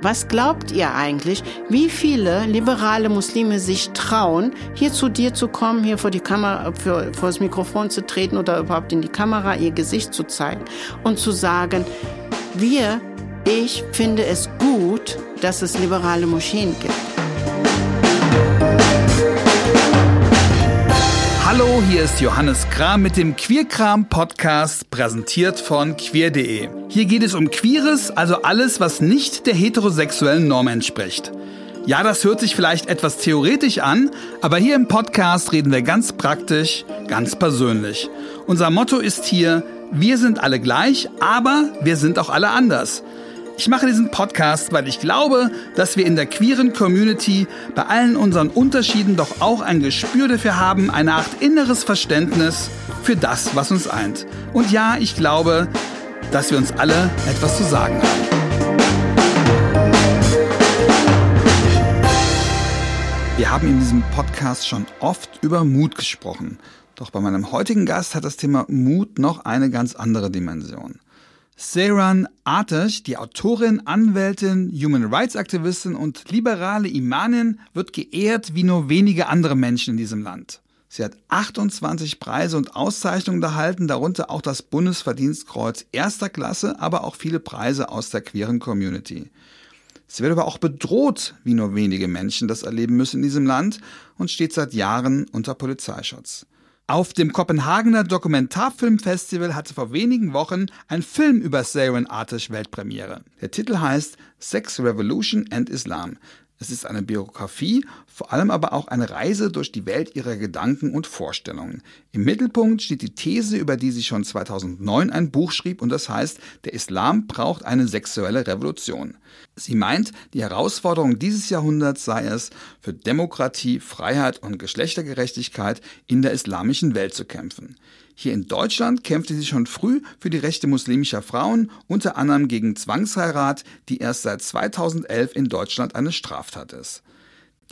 Was glaubt ihr eigentlich, wie viele liberale Muslime sich trauen, hier zu dir zu kommen, hier vor die Kamera, für, vor das Mikrofon zu treten oder überhaupt in die Kamera ihr Gesicht zu zeigen und zu sagen, wir, ich finde es gut, dass es liberale Moscheen gibt. Hallo, hier ist Johannes Kram mit dem Queerkram Podcast, präsentiert von queer.de. Hier geht es um Queeres, also alles, was nicht der heterosexuellen Norm entspricht. Ja, das hört sich vielleicht etwas theoretisch an, aber hier im Podcast reden wir ganz praktisch, ganz persönlich. Unser Motto ist hier, wir sind alle gleich, aber wir sind auch alle anders. Ich mache diesen Podcast, weil ich glaube, dass wir in der queeren Community bei allen unseren Unterschieden doch auch ein Gespür dafür haben, eine Art inneres Verständnis für das, was uns eint. Und ja, ich glaube, dass wir uns alle etwas zu sagen haben. Wir haben in diesem Podcast schon oft über Mut gesprochen. Doch bei meinem heutigen Gast hat das Thema Mut noch eine ganz andere Dimension. Seyran Atesh, die Autorin, Anwältin, Human Rights Aktivistin und liberale Imanin, wird geehrt wie nur wenige andere Menschen in diesem Land. Sie hat 28 Preise und Auszeichnungen erhalten, darunter auch das Bundesverdienstkreuz erster Klasse, aber auch viele Preise aus der queeren Community. Sie wird aber auch bedroht, wie nur wenige Menschen das erleben müssen in diesem Land und steht seit Jahren unter Polizeischutz. Auf dem Kopenhagener Dokumentarfilmfestival hatte vor wenigen Wochen ein Film über Saren Artish Weltpremiere. Der Titel heißt Sex Revolution and Islam. Es ist eine Biografie, vor allem aber auch eine Reise durch die Welt ihrer Gedanken und Vorstellungen. Im Mittelpunkt steht die These, über die sie schon 2009 ein Buch schrieb und das heißt, der Islam braucht eine sexuelle Revolution. Sie meint, die Herausforderung dieses Jahrhunderts sei es, für Demokratie, Freiheit und Geschlechtergerechtigkeit in der islamischen Welt zu kämpfen. Hier in Deutschland kämpfte sie schon früh für die Rechte muslimischer Frauen, unter anderem gegen Zwangsheirat, die erst seit 2011 in Deutschland eine Straftat ist.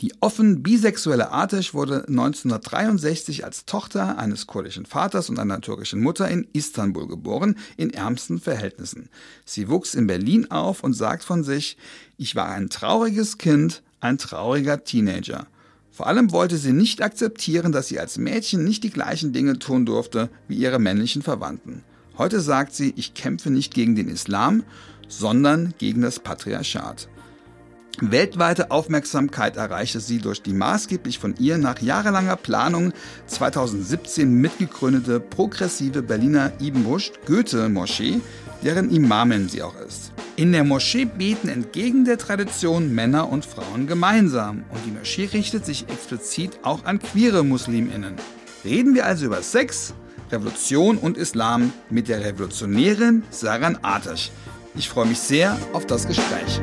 Die offen bisexuelle Atesh wurde 1963 als Tochter eines kurdischen Vaters und einer türkischen Mutter in Istanbul geboren, in ärmsten Verhältnissen. Sie wuchs in Berlin auf und sagt von sich, ich war ein trauriges Kind, ein trauriger Teenager. Vor allem wollte sie nicht akzeptieren, dass sie als Mädchen nicht die gleichen Dinge tun durfte wie ihre männlichen Verwandten. Heute sagt sie, ich kämpfe nicht gegen den Islam, sondern gegen das Patriarchat. Weltweite Aufmerksamkeit erreichte sie durch die maßgeblich von ihr nach jahrelanger Planung 2017 mitgegründete progressive Berliner Ibn Rushd Goethe Moschee, deren Imamin sie auch ist. In der Moschee beten entgegen der Tradition Männer und Frauen gemeinsam und die Moschee richtet sich explizit auch an queere Musliminnen. Reden wir also über Sex, Revolution und Islam mit der Revolutionärin Saran Atash. Ich freue mich sehr auf das Gespräch.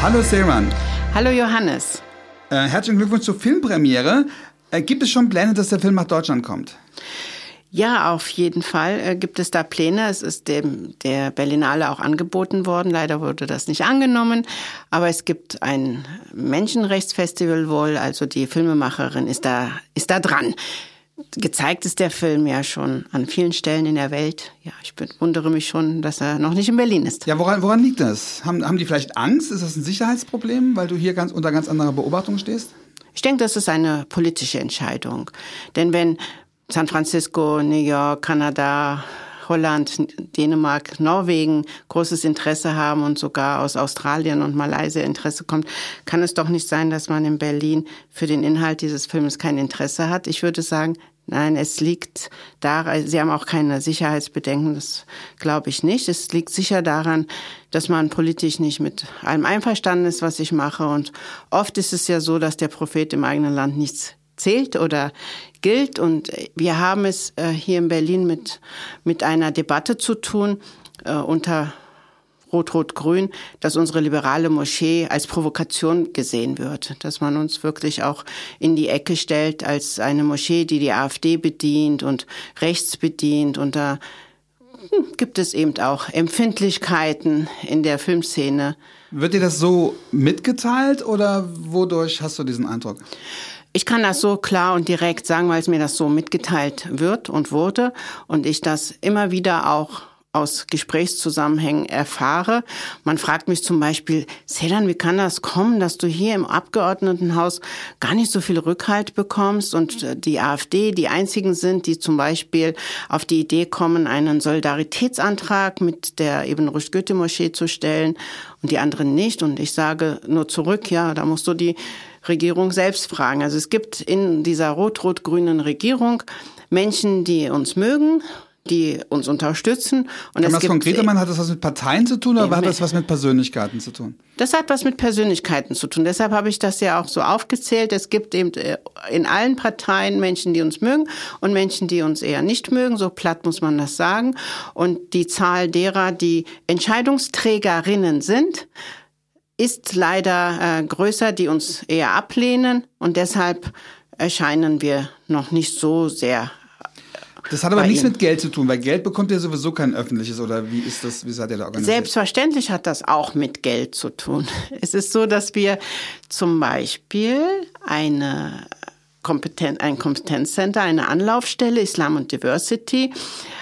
Hallo Saran. Hallo Johannes. Äh, herzlichen Glückwunsch zur Filmpremiere. Äh, gibt es schon Pläne, dass der Film nach Deutschland kommt? Ja, auf jeden Fall äh, gibt es da Pläne. Es ist dem der Berlinale auch angeboten worden. Leider wurde das nicht angenommen. Aber es gibt ein Menschenrechtsfestival wohl. Also die Filmemacherin ist da ist da dran. Gezeigt ist der Film ja schon an vielen Stellen in der Welt. Ja, ich wundere mich schon, dass er noch nicht in Berlin ist. Ja, woran, woran liegt das? Haben, haben die vielleicht Angst? Ist das ein Sicherheitsproblem, weil du hier ganz unter ganz anderer Beobachtung stehst? Ich denke, das ist eine politische Entscheidung. Denn wenn San Francisco, New York, Kanada, Holland, Dänemark, Norwegen großes Interesse haben und sogar aus Australien und Malaysia Interesse kommt, kann es doch nicht sein, dass man in Berlin für den Inhalt dieses Films kein Interesse hat. Ich würde sagen, Nein, es liegt daran, Sie haben auch keine Sicherheitsbedenken, das glaube ich nicht. Es liegt sicher daran, dass man politisch nicht mit allem einverstanden ist, was ich mache. Und oft ist es ja so, dass der Prophet im eigenen Land nichts zählt oder gilt. Und wir haben es äh, hier in Berlin mit, mit einer Debatte zu tun äh, unter Rot-Rot-Grün, dass unsere liberale Moschee als Provokation gesehen wird, dass man uns wirklich auch in die Ecke stellt als eine Moschee, die die AfD bedient und rechts bedient und da hm, gibt es eben auch Empfindlichkeiten in der Filmszene. Wird dir das so mitgeteilt oder wodurch hast du diesen Eindruck? Ich kann das so klar und direkt sagen, weil es mir das so mitgeteilt wird und wurde und ich das immer wieder auch aus Gesprächszusammenhängen erfahre. Man fragt mich zum Beispiel, Sedan, wie kann das kommen, dass du hier im Abgeordnetenhaus gar nicht so viel Rückhalt bekommst und äh, die AfD die einzigen sind, die zum Beispiel auf die Idee kommen, einen Solidaritätsantrag mit der Ibn Rushd Goethe Moschee zu stellen und die anderen nicht. Und ich sage nur zurück, ja, da musst du die Regierung selbst fragen. Also es gibt in dieser rot-rot-grünen Regierung Menschen, die uns mögen die uns unterstützen. Und Kann man das konkreter machen? Hat das was mit Parteien zu tun oder hat das was mit Persönlichkeiten zu tun? Das hat was mit Persönlichkeiten zu tun. Deshalb habe ich das ja auch so aufgezählt. Es gibt eben äh, in allen Parteien Menschen, die uns mögen und Menschen, die uns eher nicht mögen. So platt muss man das sagen. Und die Zahl derer, die Entscheidungsträgerinnen sind, ist leider äh, größer, die uns eher ablehnen. Und deshalb erscheinen wir noch nicht so sehr das hat aber nichts Ihnen. mit Geld zu tun, weil Geld bekommt ihr sowieso kein öffentliches oder wie ist das, wie seid ihr da organisiert? Selbstverständlich hat das auch mit Geld zu tun. Es ist so, dass wir zum Beispiel eine Kompetenz, ein Kompetenzcenter, eine Anlaufstelle Islam und Diversity äh,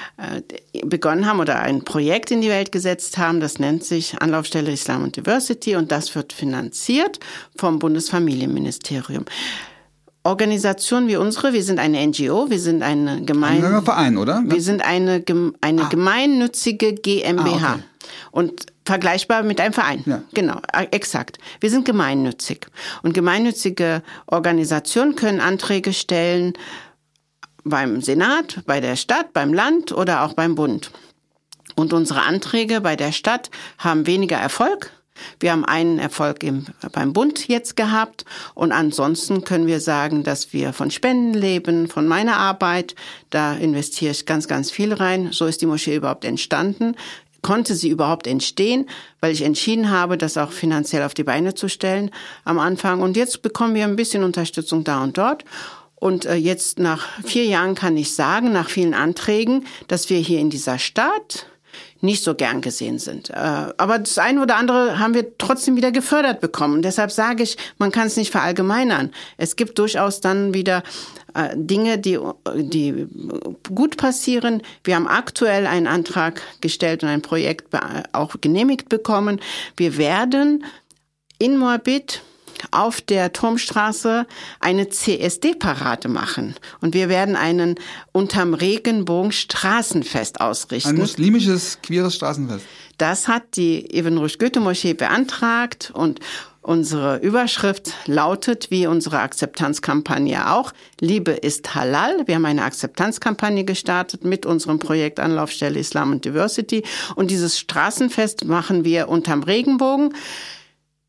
begonnen haben oder ein Projekt in die Welt gesetzt haben. Das nennt sich Anlaufstelle Islam und Diversity und das wird finanziert vom Bundesfamilienministerium. Organisationen wie unsere, wir sind eine NGO, wir sind eine gemein ein Verein, oder? Wir sind eine, eine ah. gemeinnützige GmbH. Ah, okay. Und vergleichbar mit einem Verein. Ja. Genau, äh, exakt. Wir sind gemeinnützig. Und gemeinnützige Organisationen können Anträge stellen beim Senat, bei der Stadt, beim Land oder auch beim Bund. Und unsere Anträge bei der Stadt haben weniger Erfolg wir haben einen Erfolg im, beim Bund jetzt gehabt und ansonsten können wir sagen, dass wir von Spenden leben, von meiner Arbeit. Da investiere ich ganz, ganz viel rein. So ist die Moschee überhaupt entstanden konnte sie überhaupt entstehen, weil ich entschieden habe, das auch finanziell auf die Beine zu stellen am Anfang. Und jetzt bekommen wir ein bisschen Unterstützung da und dort. Und äh, jetzt nach vier Jahren kann ich sagen, nach vielen Anträgen, dass wir hier in dieser Stadt nicht so gern gesehen sind. Äh, aber das eine oder andere haben wir trotzdem wieder gefördert bekommen. deshalb sage ich, man kann es nicht verallgemeinern. Es gibt durchaus dann wieder äh, Dinge, die, die gut passieren. Wir haben aktuell einen Antrag gestellt und ein Projekt auch genehmigt bekommen. Wir werden in Moabit auf der Turmstraße eine CSD-Parade machen. Und wir werden einen unterm Regenbogen Straßenfest ausrichten. Ein muslimisches, queeres Straßenfest. Das hat die Ibn Rushd Goethe Moschee beantragt und Unsere Überschrift lautet, wie unsere Akzeptanzkampagne auch, Liebe ist halal. Wir haben eine Akzeptanzkampagne gestartet mit unserem Projekt Anlaufstelle Islam und Diversity. Und dieses Straßenfest machen wir unterm Regenbogen.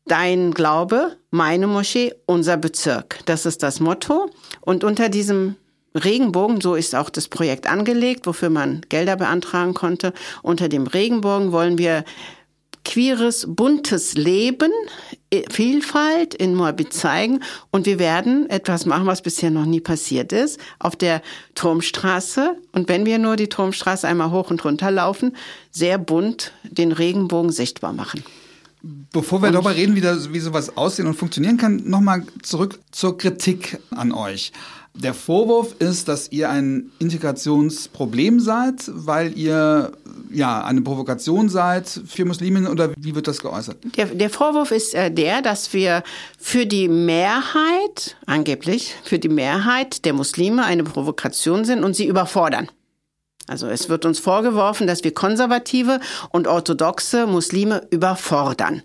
Dein Glaube, meine Moschee, unser Bezirk. Das ist das Motto. Und unter diesem Regenbogen, so ist auch das Projekt angelegt, wofür man Gelder beantragen konnte. Unter dem Regenbogen wollen wir queeres, buntes Leben, Vielfalt in Moabit zeigen. Und wir werden etwas machen, was bisher noch nie passiert ist, auf der Turmstraße. Und wenn wir nur die Turmstraße einmal hoch und runter laufen, sehr bunt den Regenbogen sichtbar machen. Bevor wir darüber reden, wie, das, wie sowas aussehen und funktionieren kann, nochmal zurück zur Kritik an euch. Der Vorwurf ist, dass ihr ein Integrationsproblem seid, weil ihr ja eine Provokation seid für Musliminnen oder wie wird das geäußert? Der, der Vorwurf ist äh, der, dass wir für die Mehrheit, angeblich für die Mehrheit der Muslime eine Provokation sind und sie überfordern. Also es wird uns vorgeworfen, dass wir konservative und orthodoxe Muslime überfordern.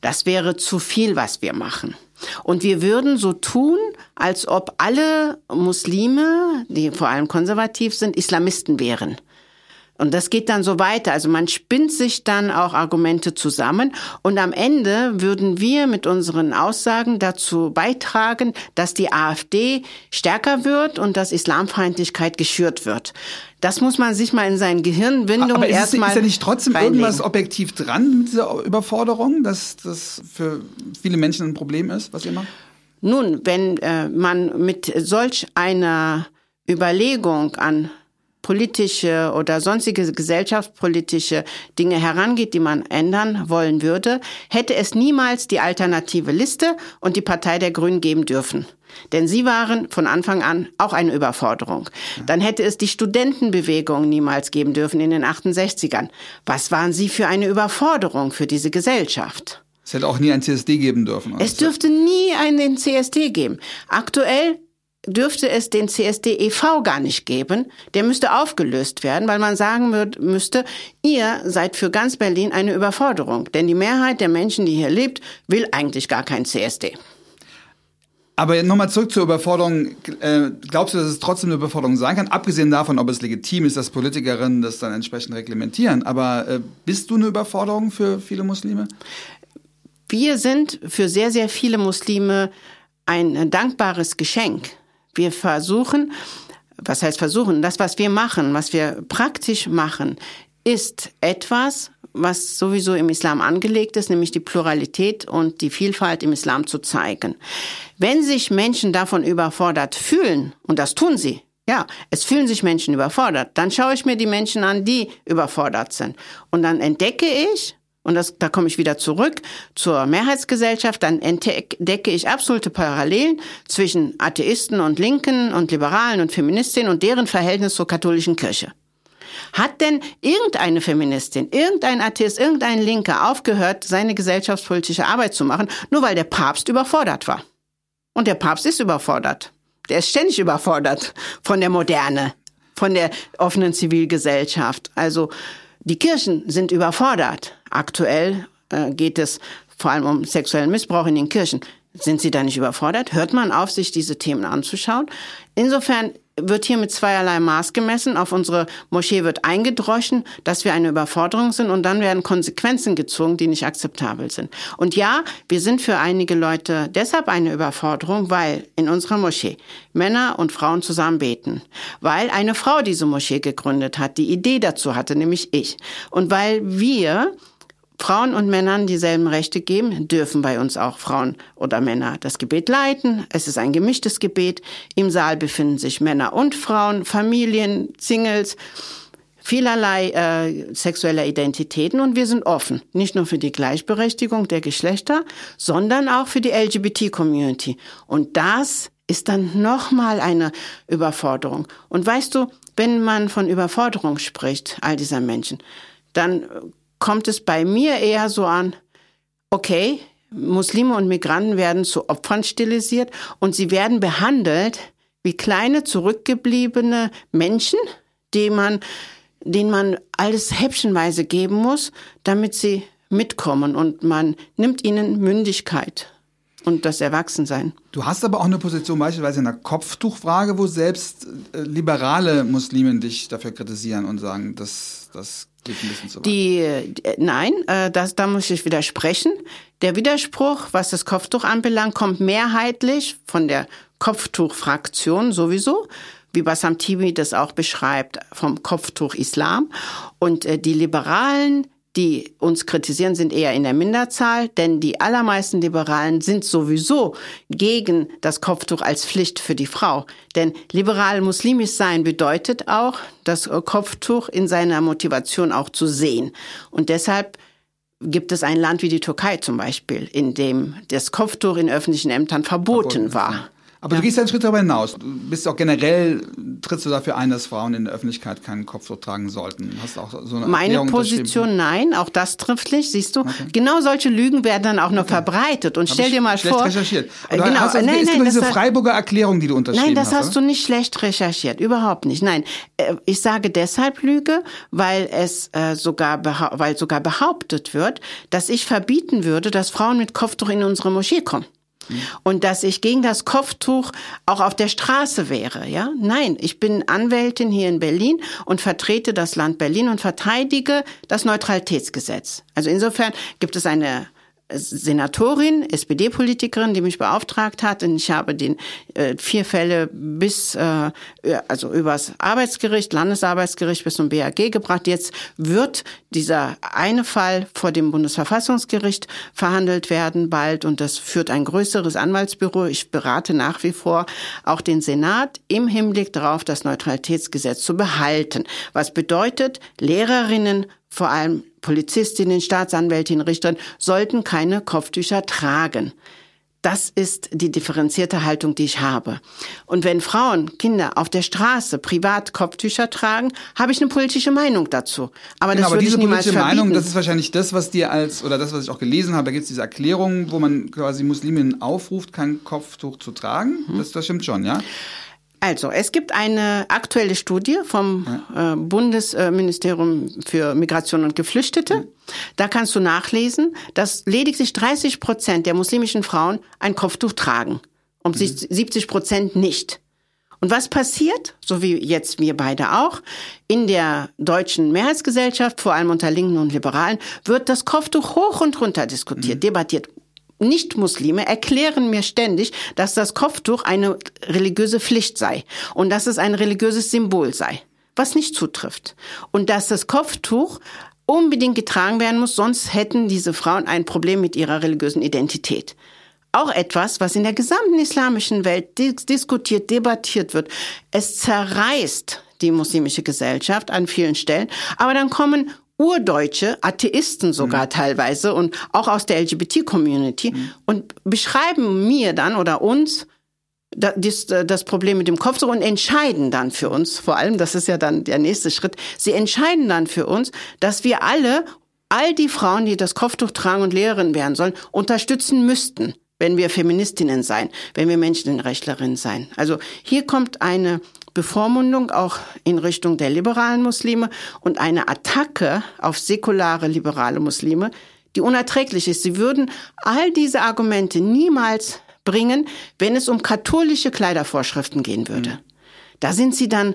Das wäre zu viel, was wir machen. Und wir würden so tun, als ob alle Muslime, die vor allem konservativ sind, Islamisten wären. Und das geht dann so weiter. Also man spinnt sich dann auch Argumente zusammen und am Ende würden wir mit unseren Aussagen dazu beitragen, dass die AfD stärker wird und dass Islamfeindlichkeit geschürt wird. Das muss man sich mal in seinen Gehirnwindungen erstmal. Ist ja nicht trotzdem reinlegen. irgendwas objektiv dran mit dieser Überforderung, dass das für viele Menschen ein Problem ist, was ihr macht? Nun, wenn äh, man mit solch einer Überlegung an politische oder sonstige gesellschaftspolitische Dinge herangeht, die man ändern wollen würde, hätte es niemals die alternative Liste und die Partei der Grünen geben dürfen. Denn sie waren von Anfang an auch eine Überforderung. Dann hätte es die Studentenbewegung niemals geben dürfen in den 68ern. Was waren sie für eine Überforderung für diese Gesellschaft? Es hätte auch nie ein CSD geben dürfen. Es dürfte nie einen CSD geben. Aktuell dürfte es den CSD e.V. gar nicht geben. Der müsste aufgelöst werden, weil man sagen müsste, ihr seid für ganz Berlin eine Überforderung. Denn die Mehrheit der Menschen, die hier lebt, will eigentlich gar kein CSD. Aber nochmal zurück zur Überforderung. Äh, glaubst du, dass es trotzdem eine Überforderung sein kann? Abgesehen davon, ob es legitim ist, dass Politikerinnen das dann entsprechend reglementieren. Aber äh, bist du eine Überforderung für viele Muslime? Wir sind für sehr, sehr viele Muslime ein dankbares Geschenk. Wir versuchen, was heißt versuchen, das, was wir machen, was wir praktisch machen, ist etwas, was sowieso im Islam angelegt ist, nämlich die Pluralität und die Vielfalt im Islam zu zeigen. Wenn sich Menschen davon überfordert fühlen, und das tun sie, ja, es fühlen sich Menschen überfordert, dann schaue ich mir die Menschen an, die überfordert sind. Und dann entdecke ich, und das, da komme ich wieder zurück zur Mehrheitsgesellschaft, dann entdecke ich absolute Parallelen zwischen Atheisten und Linken und Liberalen und Feministinnen und deren Verhältnis zur katholischen Kirche. Hat denn irgendeine Feministin, irgendein Atheist, irgendein Linker aufgehört, seine gesellschaftspolitische Arbeit zu machen, nur weil der Papst überfordert war? Und der Papst ist überfordert. Der ist ständig überfordert von der Moderne, von der offenen Zivilgesellschaft. Also die Kirchen sind überfordert. Aktuell äh, geht es vor allem um sexuellen Missbrauch in den Kirchen. Sind Sie da nicht überfordert? Hört man auf, sich diese Themen anzuschauen? Insofern wird hier mit zweierlei Maß gemessen. Auf unsere Moschee wird eingedroschen, dass wir eine Überforderung sind und dann werden Konsequenzen gezogen, die nicht akzeptabel sind. Und ja, wir sind für einige Leute deshalb eine Überforderung, weil in unserer Moschee Männer und Frauen zusammen beten, weil eine Frau diese Moschee gegründet hat, die Idee dazu hatte, nämlich ich. Und weil wir Frauen und Männern dieselben Rechte geben, dürfen bei uns auch Frauen oder Männer das Gebet leiten. Es ist ein gemischtes Gebet. Im Saal befinden sich Männer und Frauen, Familien, Singles, vielerlei äh, sexueller Identitäten und wir sind offen, nicht nur für die Gleichberechtigung der Geschlechter, sondern auch für die LGBT-Community. Und das ist dann nochmal eine Überforderung. Und weißt du, wenn man von Überforderung spricht, all dieser Menschen, dann kommt es bei mir eher so an, okay, Muslime und Migranten werden zu Opfern stilisiert und sie werden behandelt wie kleine zurückgebliebene Menschen, die man, denen man alles häppchenweise geben muss, damit sie mitkommen und man nimmt ihnen Mündigkeit und das Erwachsensein. Du hast aber auch eine Position beispielsweise in der Kopftuchfrage, wo selbst äh, liberale Muslimen dich dafür kritisieren und sagen, dass das Die, äh, nein, äh, das, da muss ich widersprechen. Der Widerspruch, was das Kopftuch anbelangt, kommt mehrheitlich von der Kopftuchfraktion sowieso wie Bassam Tibi das auch beschreibt, vom Kopftuch Islam. Und äh, die Liberalen die uns kritisieren, sind eher in der Minderzahl, denn die allermeisten Liberalen sind sowieso gegen das Kopftuch als Pflicht für die Frau. Denn liberal muslimisch sein bedeutet auch, das Kopftuch in seiner Motivation auch zu sehen. Und deshalb gibt es ein Land wie die Türkei zum Beispiel, in dem das Kopftuch in öffentlichen Ämtern verboten, verboten war. Aber ja. du gehst einen Schritt darüber hinaus. Du bist auch generell, trittst du dafür ein, dass Frauen in der Öffentlichkeit keinen Kopftuch tragen sollten? Hast auch so eine Meine Erklärung Position, nein, auch das trifft nicht, siehst du. Okay. Genau solche Lügen werden dann auch noch okay. verbreitet. Und Hab stell dir mal schlecht vor. recherchiert. Äh, genau, hast, nein, nein, genau diese Freiburger Erklärung, die du unterschrieben hast. Nein, das hast, hast du nicht schlecht recherchiert, überhaupt nicht. Nein, äh, ich sage deshalb Lüge, weil es äh, sogar, weil sogar behauptet wird, dass ich verbieten würde, dass Frauen mit Kopftuch in unsere Moschee kommen. Und dass ich gegen das Kopftuch auch auf der Straße wäre, ja? Nein, ich bin Anwältin hier in Berlin und vertrete das Land Berlin und verteidige das Neutralitätsgesetz. Also insofern gibt es eine Senatorin, SPD-Politikerin, die mich beauftragt hat. Und ich habe den äh, vier Fälle bis, äh, also übers Arbeitsgericht, Landesarbeitsgericht bis zum BAG gebracht. Jetzt wird dieser eine Fall vor dem Bundesverfassungsgericht verhandelt werden bald. Und das führt ein größeres Anwaltsbüro. Ich berate nach wie vor auch den Senat im Hinblick darauf, das Neutralitätsgesetz zu behalten. Was bedeutet, Lehrerinnen vor allem Polizistinnen, Staatsanwältinnen, Richter sollten keine Kopftücher tragen. Das ist die differenzierte Haltung, die ich habe. Und wenn Frauen, Kinder auf der Straße privat Kopftücher tragen, habe ich eine politische Meinung dazu. Aber genau, das aber diese ich politische Meinung, das ist wahrscheinlich das, was dir als, oder das, was ich auch gelesen habe, da gibt es diese Erklärung, wo man quasi Musliminnen aufruft, kein Kopftuch zu tragen. Mhm. Das, das stimmt schon, ja? Also, es gibt eine aktuelle Studie vom äh, Bundesministerium für Migration und Geflüchtete. Mhm. Da kannst du nachlesen, dass lediglich 30 Prozent der muslimischen Frauen ein Kopftuch tragen und mhm. 70 Prozent nicht. Und was passiert, so wie jetzt wir beide auch, in der deutschen Mehrheitsgesellschaft, vor allem unter Linken und Liberalen, wird das Kopftuch hoch und runter diskutiert, mhm. debattiert. Nicht-Muslime erklären mir ständig, dass das Kopftuch eine religiöse Pflicht sei und dass es ein religiöses Symbol sei, was nicht zutrifft. Und dass das Kopftuch unbedingt getragen werden muss, sonst hätten diese Frauen ein Problem mit ihrer religiösen Identität. Auch etwas, was in der gesamten islamischen Welt diskutiert, debattiert wird. Es zerreißt die muslimische Gesellschaft an vielen Stellen, aber dann kommen Urdeutsche, Atheisten sogar mhm. teilweise und auch aus der LGBT-Community mhm. und beschreiben mir dann oder uns das, das Problem mit dem Kopf und entscheiden dann für uns, vor allem, das ist ja dann der nächste Schritt, sie entscheiden dann für uns, dass wir alle, all die Frauen, die das Kopftuch tragen und Lehrerin werden sollen, unterstützen müssten wenn wir Feministinnen sein, wenn wir Menschenrechtlerinnen sein. Also hier kommt eine Bevormundung auch in Richtung der liberalen Muslime und eine Attacke auf säkulare liberale Muslime, die unerträglich ist. Sie würden all diese Argumente niemals bringen, wenn es um katholische Kleidervorschriften gehen würde. Mhm. Da sind sie dann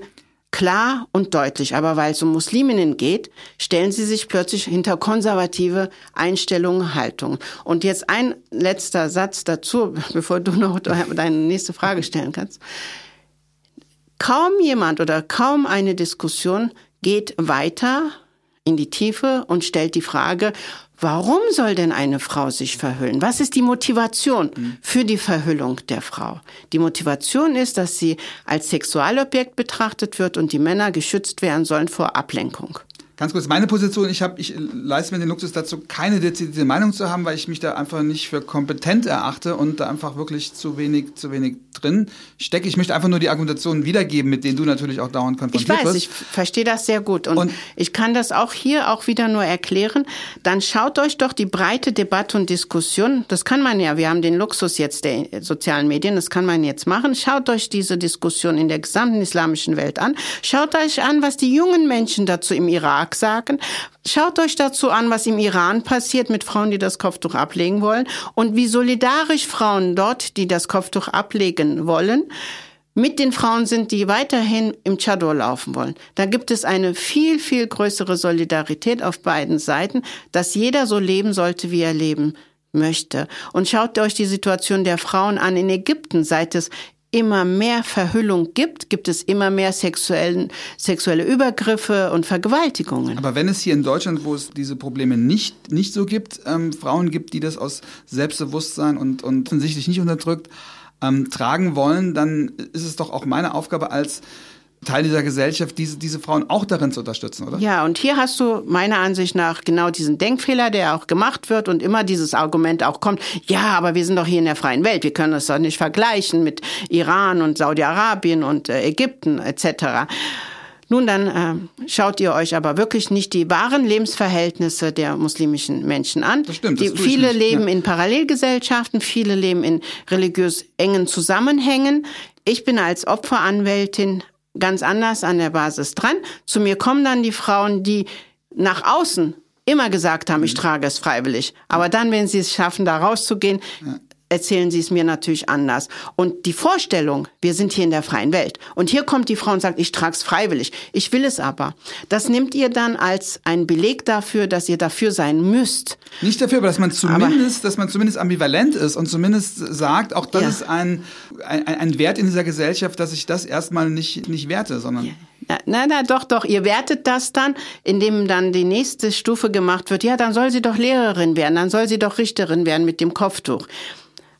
klar und deutlich. Aber weil es um Musliminnen geht, stellen sie sich plötzlich hinter konservative Einstellungen, Haltungen. Und jetzt ein letzter Satz dazu, bevor du noch deine nächste Frage stellen kannst. Kaum jemand oder kaum eine Diskussion geht weiter in die Tiefe und stellt die Frage, warum soll denn eine Frau sich verhüllen? Was ist die Motivation für die Verhüllung der Frau? Die Motivation ist, dass sie als Sexualobjekt betrachtet wird und die Männer geschützt werden sollen vor Ablenkung. Ganz kurz, meine Position, ich, hab, ich leiste mir den Luxus dazu, keine dezidierte Meinung zu haben, weil ich mich da einfach nicht für kompetent erachte und da einfach wirklich zu wenig, zu wenig drin stecke. Ich möchte einfach nur die Argumentationen wiedergeben, mit denen du natürlich auch dauernd konfrontiert wirst. Ich weiß, ich verstehe das sehr gut und, und, ich kann das auch hier auch wieder nur erklären. Dann schaut euch doch die breite Debatte und Diskussion, das kann man ja, wir haben den Luxus jetzt der sozialen Medien, das kann man jetzt machen. Schaut euch diese Diskussion in der gesamten islamischen Welt an. Schaut euch an, was die jungen Menschen dazu im Irak sagen. Schaut euch dazu an, was im Iran passiert mit Frauen, die das Kopftuch ablegen wollen und wie solidarisch Frauen dort, die das Kopftuch ablegen wollen, mit den Frauen sind, die weiterhin im Chador laufen wollen. Da gibt es eine viel, viel größere Solidarität auf beiden Seiten, dass jeder so leben sollte, wie er leben möchte. Und schaut euch die Situation der Frauen an in Ägypten, seit es immer mehr Verhüllung gibt, gibt es immer mehr sexuellen, sexuelle Übergriffe und Vergewaltigungen. Aber wenn es hier in Deutschland, wo es diese Probleme nicht, nicht so gibt, ähm, Frauen gibt, die das aus Selbstbewusstsein und, und offensichtlich nicht unterdrückt, ähm, tragen wollen, dann ist es doch auch meine Aufgabe als Teil dieser Gesellschaft, diese, diese Frauen auch darin zu unterstützen, oder? Ja, und hier hast du meiner Ansicht nach genau diesen Denkfehler, der auch gemacht wird und immer dieses Argument auch kommt, ja, aber wir sind doch hier in der freien Welt, wir können das doch nicht vergleichen mit Iran und Saudi-Arabien und äh, Ägypten etc. Nun, dann äh, schaut ihr euch aber wirklich nicht die wahren Lebensverhältnisse der muslimischen Menschen an. Das stimmt. Das die, viele leben ja. in Parallelgesellschaften, viele leben in religiös engen Zusammenhängen. Ich bin als Opferanwältin ganz anders an der Basis dran. Zu mir kommen dann die Frauen, die nach außen immer gesagt haben, ich mhm. trage es freiwillig. Aber dann, wenn sie es schaffen, da rauszugehen, erzählen sie es mir natürlich anders. Und die Vorstellung, wir sind hier in der freien Welt. Und hier kommt die Frau und sagt, ich trage es freiwillig. Ich will es aber. Das nimmt ihr dann als ein Beleg dafür, dass ihr dafür sein müsst. Nicht dafür, aber dass man zumindest, aber, dass man zumindest ambivalent ist und zumindest sagt, auch das ja. ist ein, ein, ein Wert in dieser Gesellschaft, dass ich das erstmal nicht, nicht werte, sondern. Ja. Na, na, doch, doch. Ihr wertet das dann, indem dann die nächste Stufe gemacht wird. Ja, dann soll sie doch Lehrerin werden, dann soll sie doch Richterin werden mit dem Kopftuch.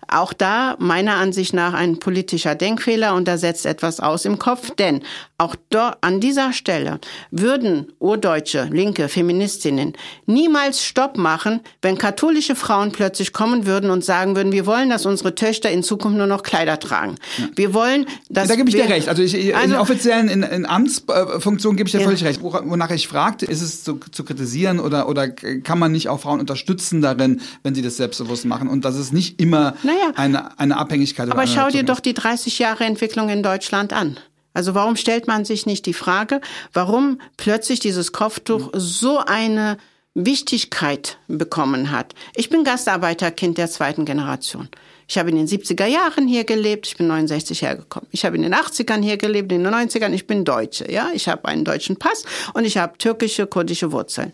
Auch da meiner Ansicht nach ein politischer Denkfehler und da setzt etwas aus im Kopf, denn auch dort, an dieser Stelle würden urdeutsche, linke Feministinnen niemals Stopp machen, wenn katholische Frauen plötzlich kommen würden und sagen würden, wir wollen, dass unsere Töchter in Zukunft nur noch Kleider tragen. Wir wollen, dass Da gebe ich dir recht. Also, ich, also in offiziellen in, in Amtsfunktionen gebe ich dir ja. völlig recht. Wonach ich fragte, ist es zu, zu kritisieren oder oder kann man nicht auch Frauen unterstützen darin, wenn sie das selbstbewusst machen und dass es nicht immer naja, eine, eine Abhängigkeit Aber schau dir doch die 30 Jahre Entwicklung in Deutschland an. Also warum stellt man sich nicht die Frage, warum plötzlich dieses Kopftuch so eine Wichtigkeit bekommen hat? Ich bin Gastarbeiterkind der zweiten Generation. Ich habe in den 70er Jahren hier gelebt, ich bin 69 hergekommen. Ich habe in den 80ern hier gelebt, in den 90ern, ich bin Deutsche, ja, ich habe einen deutschen Pass und ich habe türkische, kurdische Wurzeln.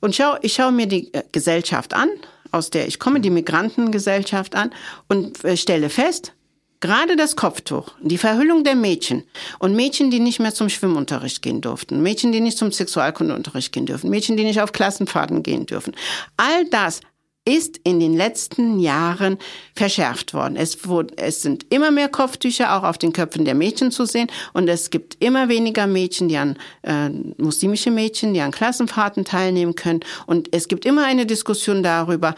Und schau, ich schaue mir die äh, Gesellschaft an, aus der ich komme, die Migrantengesellschaft an und äh, stelle fest, gerade das Kopftuch, die Verhüllung der Mädchen und Mädchen, die nicht mehr zum Schwimmunterricht gehen durften, Mädchen, die nicht zum Sexualkundeunterricht gehen dürfen, Mädchen, die nicht auf Klassenfahrten gehen dürfen, all das ist in den letzten Jahren verschärft worden. Es, wurde, es sind immer mehr Kopftücher auch auf den Köpfen der Mädchen zu sehen und es gibt immer weniger Mädchen, die an äh, muslimische Mädchen, die an Klassenfahrten teilnehmen können und es gibt immer eine Diskussion darüber,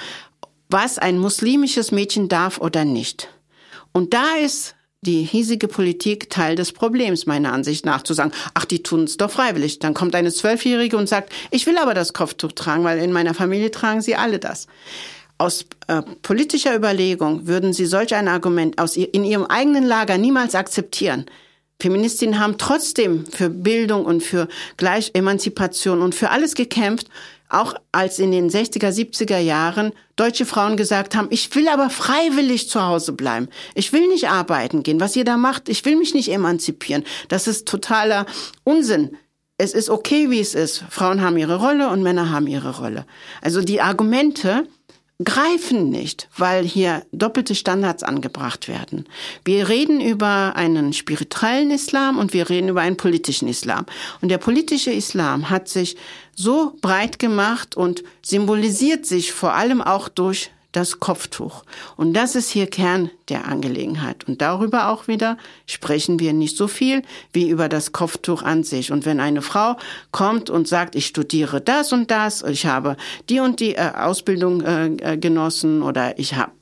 was ein muslimisches Mädchen darf oder nicht. Und da ist die hiesige Politik Teil des Problems, meiner Ansicht nach, zu sagen, ach, die tun es doch freiwillig. Dann kommt eine Zwölfjährige und sagt, ich will aber das Kopftuch tragen, weil in meiner Familie tragen sie alle das. Aus äh, politischer Überlegung würden sie solch ein Argument aus in ihrem eigenen Lager niemals akzeptieren. Feministinnen haben trotzdem für Bildung und für Gleichemanzipation und für alles gekämpft auch als in den 60er, 70er Jahren deutsche Frauen gesagt haben, ich will aber freiwillig zu Hause bleiben. Ich will nicht arbeiten gehen. Was ihr da macht, ich will mich nicht emanzipieren. Das ist totaler Unsinn. Es ist okay, wie es ist. Frauen haben ihre Rolle und Männer haben ihre Rolle. Also die Argumente, greifen nicht, weil hier doppelte Standards angebracht werden. Wir reden über einen spirituellen Islam und wir reden über einen politischen Islam. Und der politische Islam hat sich so breit gemacht und symbolisiert sich vor allem auch durch das Kopftuch. Und das ist hier Kern der Angelegenheit. Und darüber auch wieder sprechen wir nicht so viel wie über das Kopftuch an sich. Und wenn eine Frau kommt und sagt, ich studiere das und das, ich habe die und die äh, Ausbildung äh, äh genossen oder ich habe,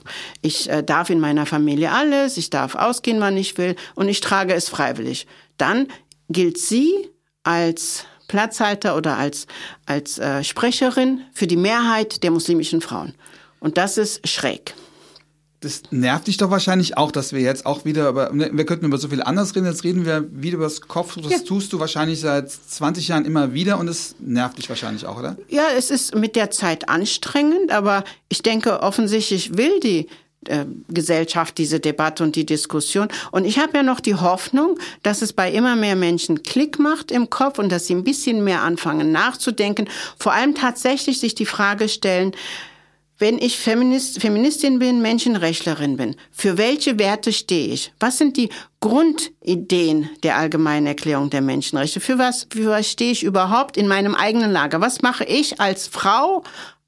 ich äh, darf in meiner Familie alles, ich darf ausgehen, wann ich will und ich trage es freiwillig, dann gilt sie als Platzhalter oder als, als äh, Sprecherin für die Mehrheit der muslimischen Frauen. Und das ist schräg. Das nervt dich doch wahrscheinlich auch, dass wir jetzt auch wieder über, ne, wir könnten über so viel anderes reden, jetzt reden wir wieder über das Kopf, das ja. tust du wahrscheinlich seit 20 Jahren immer wieder und es nervt dich wahrscheinlich auch, oder? Ja, es ist mit der Zeit anstrengend, aber ich denke, offensichtlich will die äh, Gesellschaft diese Debatte und die Diskussion. Und ich habe ja noch die Hoffnung, dass es bei immer mehr Menschen Klick macht im Kopf und dass sie ein bisschen mehr anfangen nachzudenken, vor allem tatsächlich sich die Frage stellen, wenn ich Feminist, Feministin bin, Menschenrechtlerin bin, für welche Werte stehe ich? Was sind die Grundideen der Allgemeinen Erklärung der Menschenrechte? Für was, für was stehe ich überhaupt in meinem eigenen Lager? Was mache ich als Frau,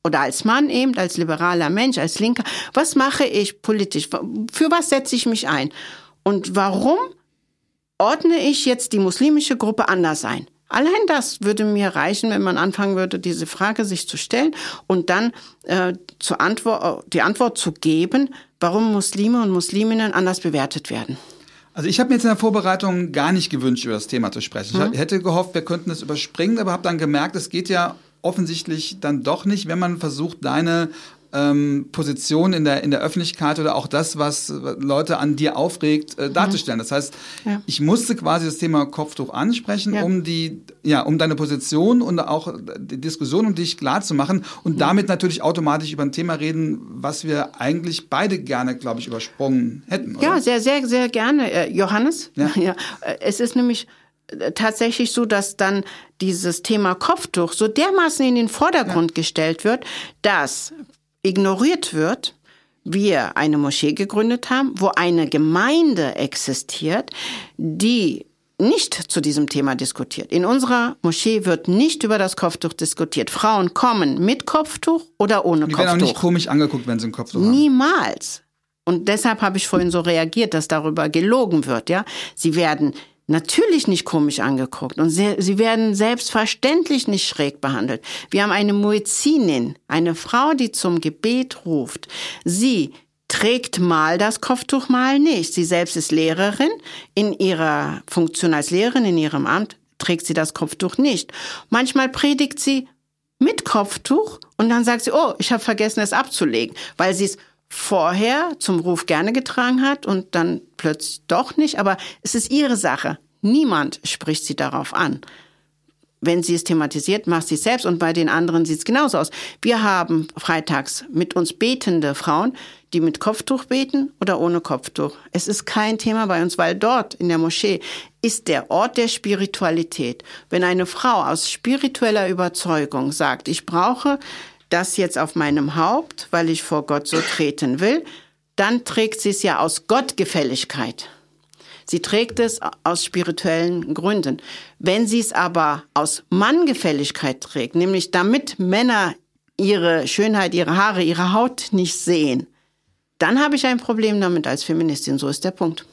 oder als Mann eben, als liberaler Mensch, als Linker, was mache ich politisch? Für was setze ich mich ein? Und warum ordne ich jetzt die muslimische Gruppe anders ein? Allein das würde mir reichen, wenn man anfangen würde, diese Frage sich zu stellen und dann äh, zur Antwort, die Antwort zu geben, warum Muslime und Musliminnen anders bewertet werden. Also ich habe mir jetzt in der Vorbereitung gar nicht gewünscht, über das Thema zu sprechen. Mhm. Ich hätte gehofft, wir könnten es überspringen, aber habe dann gemerkt, es geht ja offensichtlich dann doch nicht, wenn man versucht, deine ähm, Position in der, in der Öffentlichkeit oder auch das, was Leute an dir aufregt, äh, darzustellen. Das heißt, ja. ich musste quasi das Thema Kopftuch ansprechen, ja. um die, ja, um deine Position und auch die Diskussion um dich klar zu machen und mhm. damit natürlich automatisch über ein Thema reden, was wir eigentlich beide gerne, glaube ich, übersprungen hätten. Oder? Ja, sehr, sehr, sehr gerne, äh, Johannes. Ja. ja. Es ist nämlich äh, tatsächlich so, dass dann dieses Thema Kopftuch so dermaßen in den Vordergrund ja. gestellt wird, dass ignoriert wird, wir eine Moschee gegründet haben, wo eine Gemeinde existiert, die nicht zu diesem Thema diskutiert. In unserer Moschee wird nicht über das Kopftuch diskutiert. Frauen kommen mit Kopftuch oder ohne die Kopftuch. Die werden auch nicht komisch angeguckt, wenn sie ein Kopftuch haben. Niemals. Und deshalb habe ich vorhin so reagiert, dass darüber gelogen wird, ja. Sie werden natürlich nicht komisch angeguckt und sie, sie, werden selbstverständlich nicht schräg behandelt. Wir haben eine Muezzinin, eine Frau, die zum Gebet ruft. Sie trägt mal das Kopftuch, mal nicht. Sie selbst ist Lehrerin. In ihrer Funktion als Lehrerin, in ihrem Amt, trägt sie das Kopftuch nicht. Manchmal predigt sie mit Kopftuch und dann sagt sie, oh, ich habe vergessen, es abzulegen, weil sie es vorher zum Ruf gerne getragen hat und dann plötzlich doch nicht. Aber es ist ihre Sache. Niemand spricht sie darauf an. Wenn sie es thematisiert, macht sie es selbst und bei den anderen sieht es genauso aus. Wir haben freitags mit uns betende Frauen, die mit Kopftuch beten oder ohne Kopftuch. Es ist kein Thema bei uns, weil dort in der Moschee ist der Ort der Spiritualität. Wenn eine Frau aus spiritueller Überzeugung sagt, ich brauche das jetzt auf meinem Haupt, weil ich vor Gott so treten will, dann trägt sie es ja aus Gottgefälligkeit. Sie trägt es aus spirituellen Gründen. Wenn sie es aber aus Manngefälligkeit trägt, nämlich damit Männer ihre Schönheit, ihre Haare, ihre Haut nicht sehen, dann habe ich ein Problem damit als Feministin. So ist der Punkt.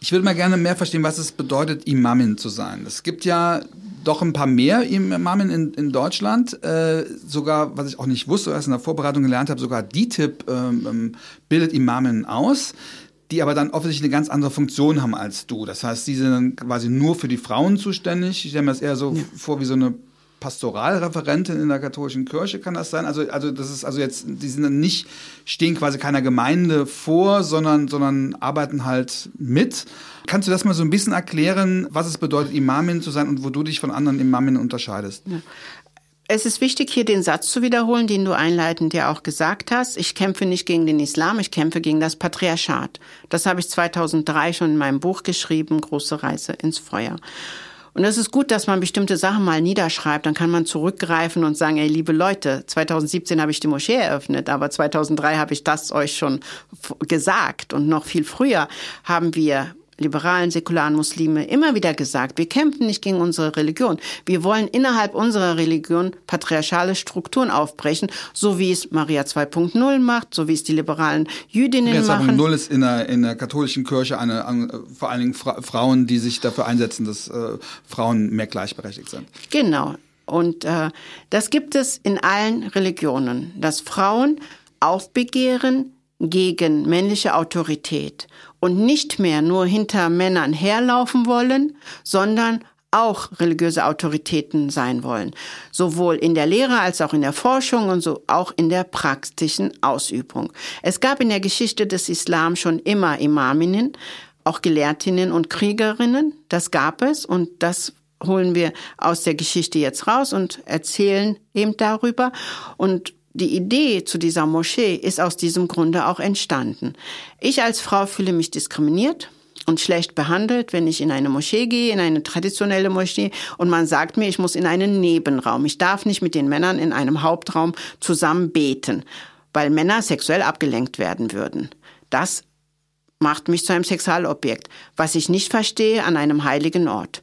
Ich würde mal gerne mehr verstehen, was es bedeutet, Imamin zu sein. Es gibt ja doch ein paar mehr Imamen in, in Deutschland. Äh, sogar, was ich auch nicht wusste, erst in der Vorbereitung gelernt habe, sogar DITIB ähm, ähm, bildet Imamen aus, die aber dann offensichtlich eine ganz andere Funktion haben als du. Das heißt, die sind dann quasi nur für die Frauen zuständig. Ich stelle mir das eher so ja. vor wie so eine Pastoralreferentin in der katholischen Kirche kann das sein. Also, also das ist also jetzt, die sind dann nicht, stehen quasi keiner Gemeinde vor, sondern, sondern arbeiten halt mit. Kannst du das mal so ein bisschen erklären, was es bedeutet, Imamin zu sein und wo du dich von anderen Imaminnen unterscheidest? Ja. Es ist wichtig, hier den Satz zu wiederholen, den du einleitend ja auch gesagt hast. Ich kämpfe nicht gegen den Islam, ich kämpfe gegen das Patriarchat. Das habe ich 2003 schon in meinem Buch geschrieben, Große Reise ins Feuer. Und es ist gut, dass man bestimmte Sachen mal niederschreibt. Dann kann man zurückgreifen und sagen, ey, liebe Leute, 2017 habe ich die Moschee eröffnet, aber 2003 habe ich das euch schon gesagt. Und noch viel früher haben wir liberalen, säkularen Muslime immer wieder gesagt, wir kämpfen nicht gegen unsere Religion. Wir wollen innerhalb unserer Religion patriarchale Strukturen aufbrechen, so wie es Maria 2.0 macht, so wie es die liberalen Jüdinnen Maria machen. Maria 2.0 ist in der, in der katholischen Kirche eine, eine vor allen Dingen Fra Frauen, die sich dafür einsetzen, dass äh, Frauen mehr gleichberechtigt sind. Genau. Und äh, das gibt es in allen Religionen, dass Frauen aufbegehren gegen männliche Autorität und nicht mehr nur hinter Männern herlaufen wollen, sondern auch religiöse Autoritäten sein wollen, sowohl in der Lehre als auch in der Forschung und so auch in der praktischen Ausübung. Es gab in der Geschichte des Islam schon immer Imaminnen, auch Gelehrtinnen und Kriegerinnen, das gab es und das holen wir aus der Geschichte jetzt raus und erzählen eben darüber. Und die Idee zu dieser Moschee ist aus diesem Grunde auch entstanden. Ich als Frau fühle mich diskriminiert und schlecht behandelt, wenn ich in eine Moschee gehe, in eine traditionelle Moschee und man sagt mir, ich muss in einen Nebenraum. Ich darf nicht mit den Männern in einem Hauptraum zusammen beten, weil Männer sexuell abgelenkt werden würden. Das macht mich zu einem Sexualobjekt, was ich nicht verstehe an einem heiligen Ort.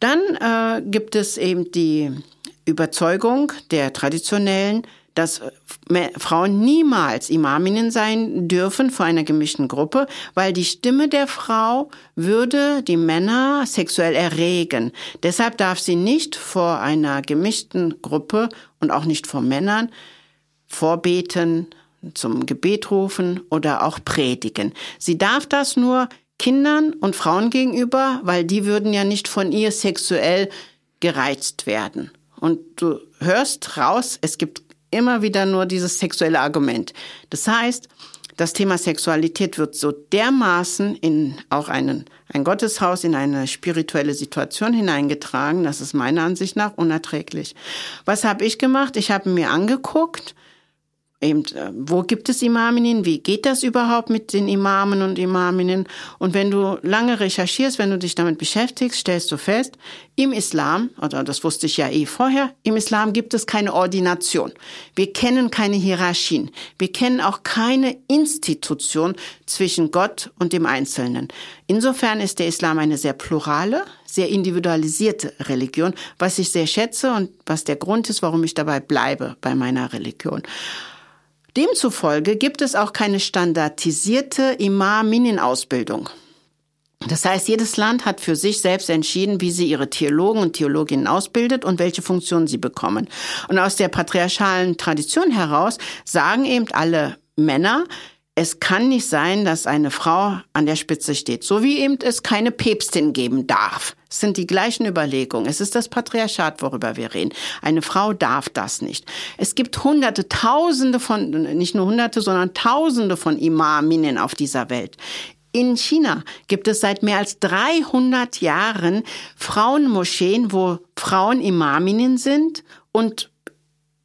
Dann äh, gibt es eben die Überzeugung der Traditionellen, dass äh, Frauen niemals Imaminnen sein dürfen vor einer gemischten Gruppe, weil die Stimme der Frau würde die Männer sexuell erregen. Deshalb darf sie nicht vor einer gemischten Gruppe und auch nicht vor Männern vorbeten, zum Gebet rufen oder auch predigen. Sie darf das nur Kindern und Frauen gegenüber, weil die würden ja nicht von ihr sexuell gereizt werden. Und du hörst raus, es gibt immer wieder nur dieses sexuelle Argument. Das heißt, das Thema Sexualität wird so dermaßen in auch einen, ein Gotteshaus, in eine spirituelle Situation hineingetragen, das ist meiner Ansicht nach unerträglich. Was habe ich gemacht? Ich habe mir angeguckt, eben, äh, wo gibt es Imaminnen? Wie geht das überhaupt mit den Imamen und Imaminnen? Und wenn du lange recherchierst, wenn du dich damit beschäftigst, stellst du fest, im Islam, oder das wusste ich ja eh vorher, im Islam gibt es keine Ordination. Wir kennen keine Hierarchien. Wir kennen auch keine Institution zwischen Gott und dem Einzelnen. Insofern ist der Islam eine sehr plurale, sehr individualisierte Religion, was ich sehr schätze und was der Grund ist, warum ich dabei bleibe bei meiner Religion. Demzufolge gibt es auch keine standardisierte Imaminnen-Ausbildung. Das heißt, jedes Land hat für sich selbst entschieden, wie sie ihre Theologen und Theologinnen ausbildet und welche Funktionen sie bekommen. Und aus der patriarchalen Tradition heraus sagen eben alle Männer, es kann nicht sein, dass eine Frau an der Spitze steht, so wie eben es keine Päpstin geben darf. Es sind die gleichen Überlegungen. Es ist das Patriarchat, worüber wir reden. Eine Frau darf das nicht. Es gibt hunderte, tausende von, nicht nur hunderte, sondern tausende von Imaminnen auf dieser Welt. In China gibt es seit mehr als 300 Jahren Frauenmoscheen, wo Frauen Imaminnen sind und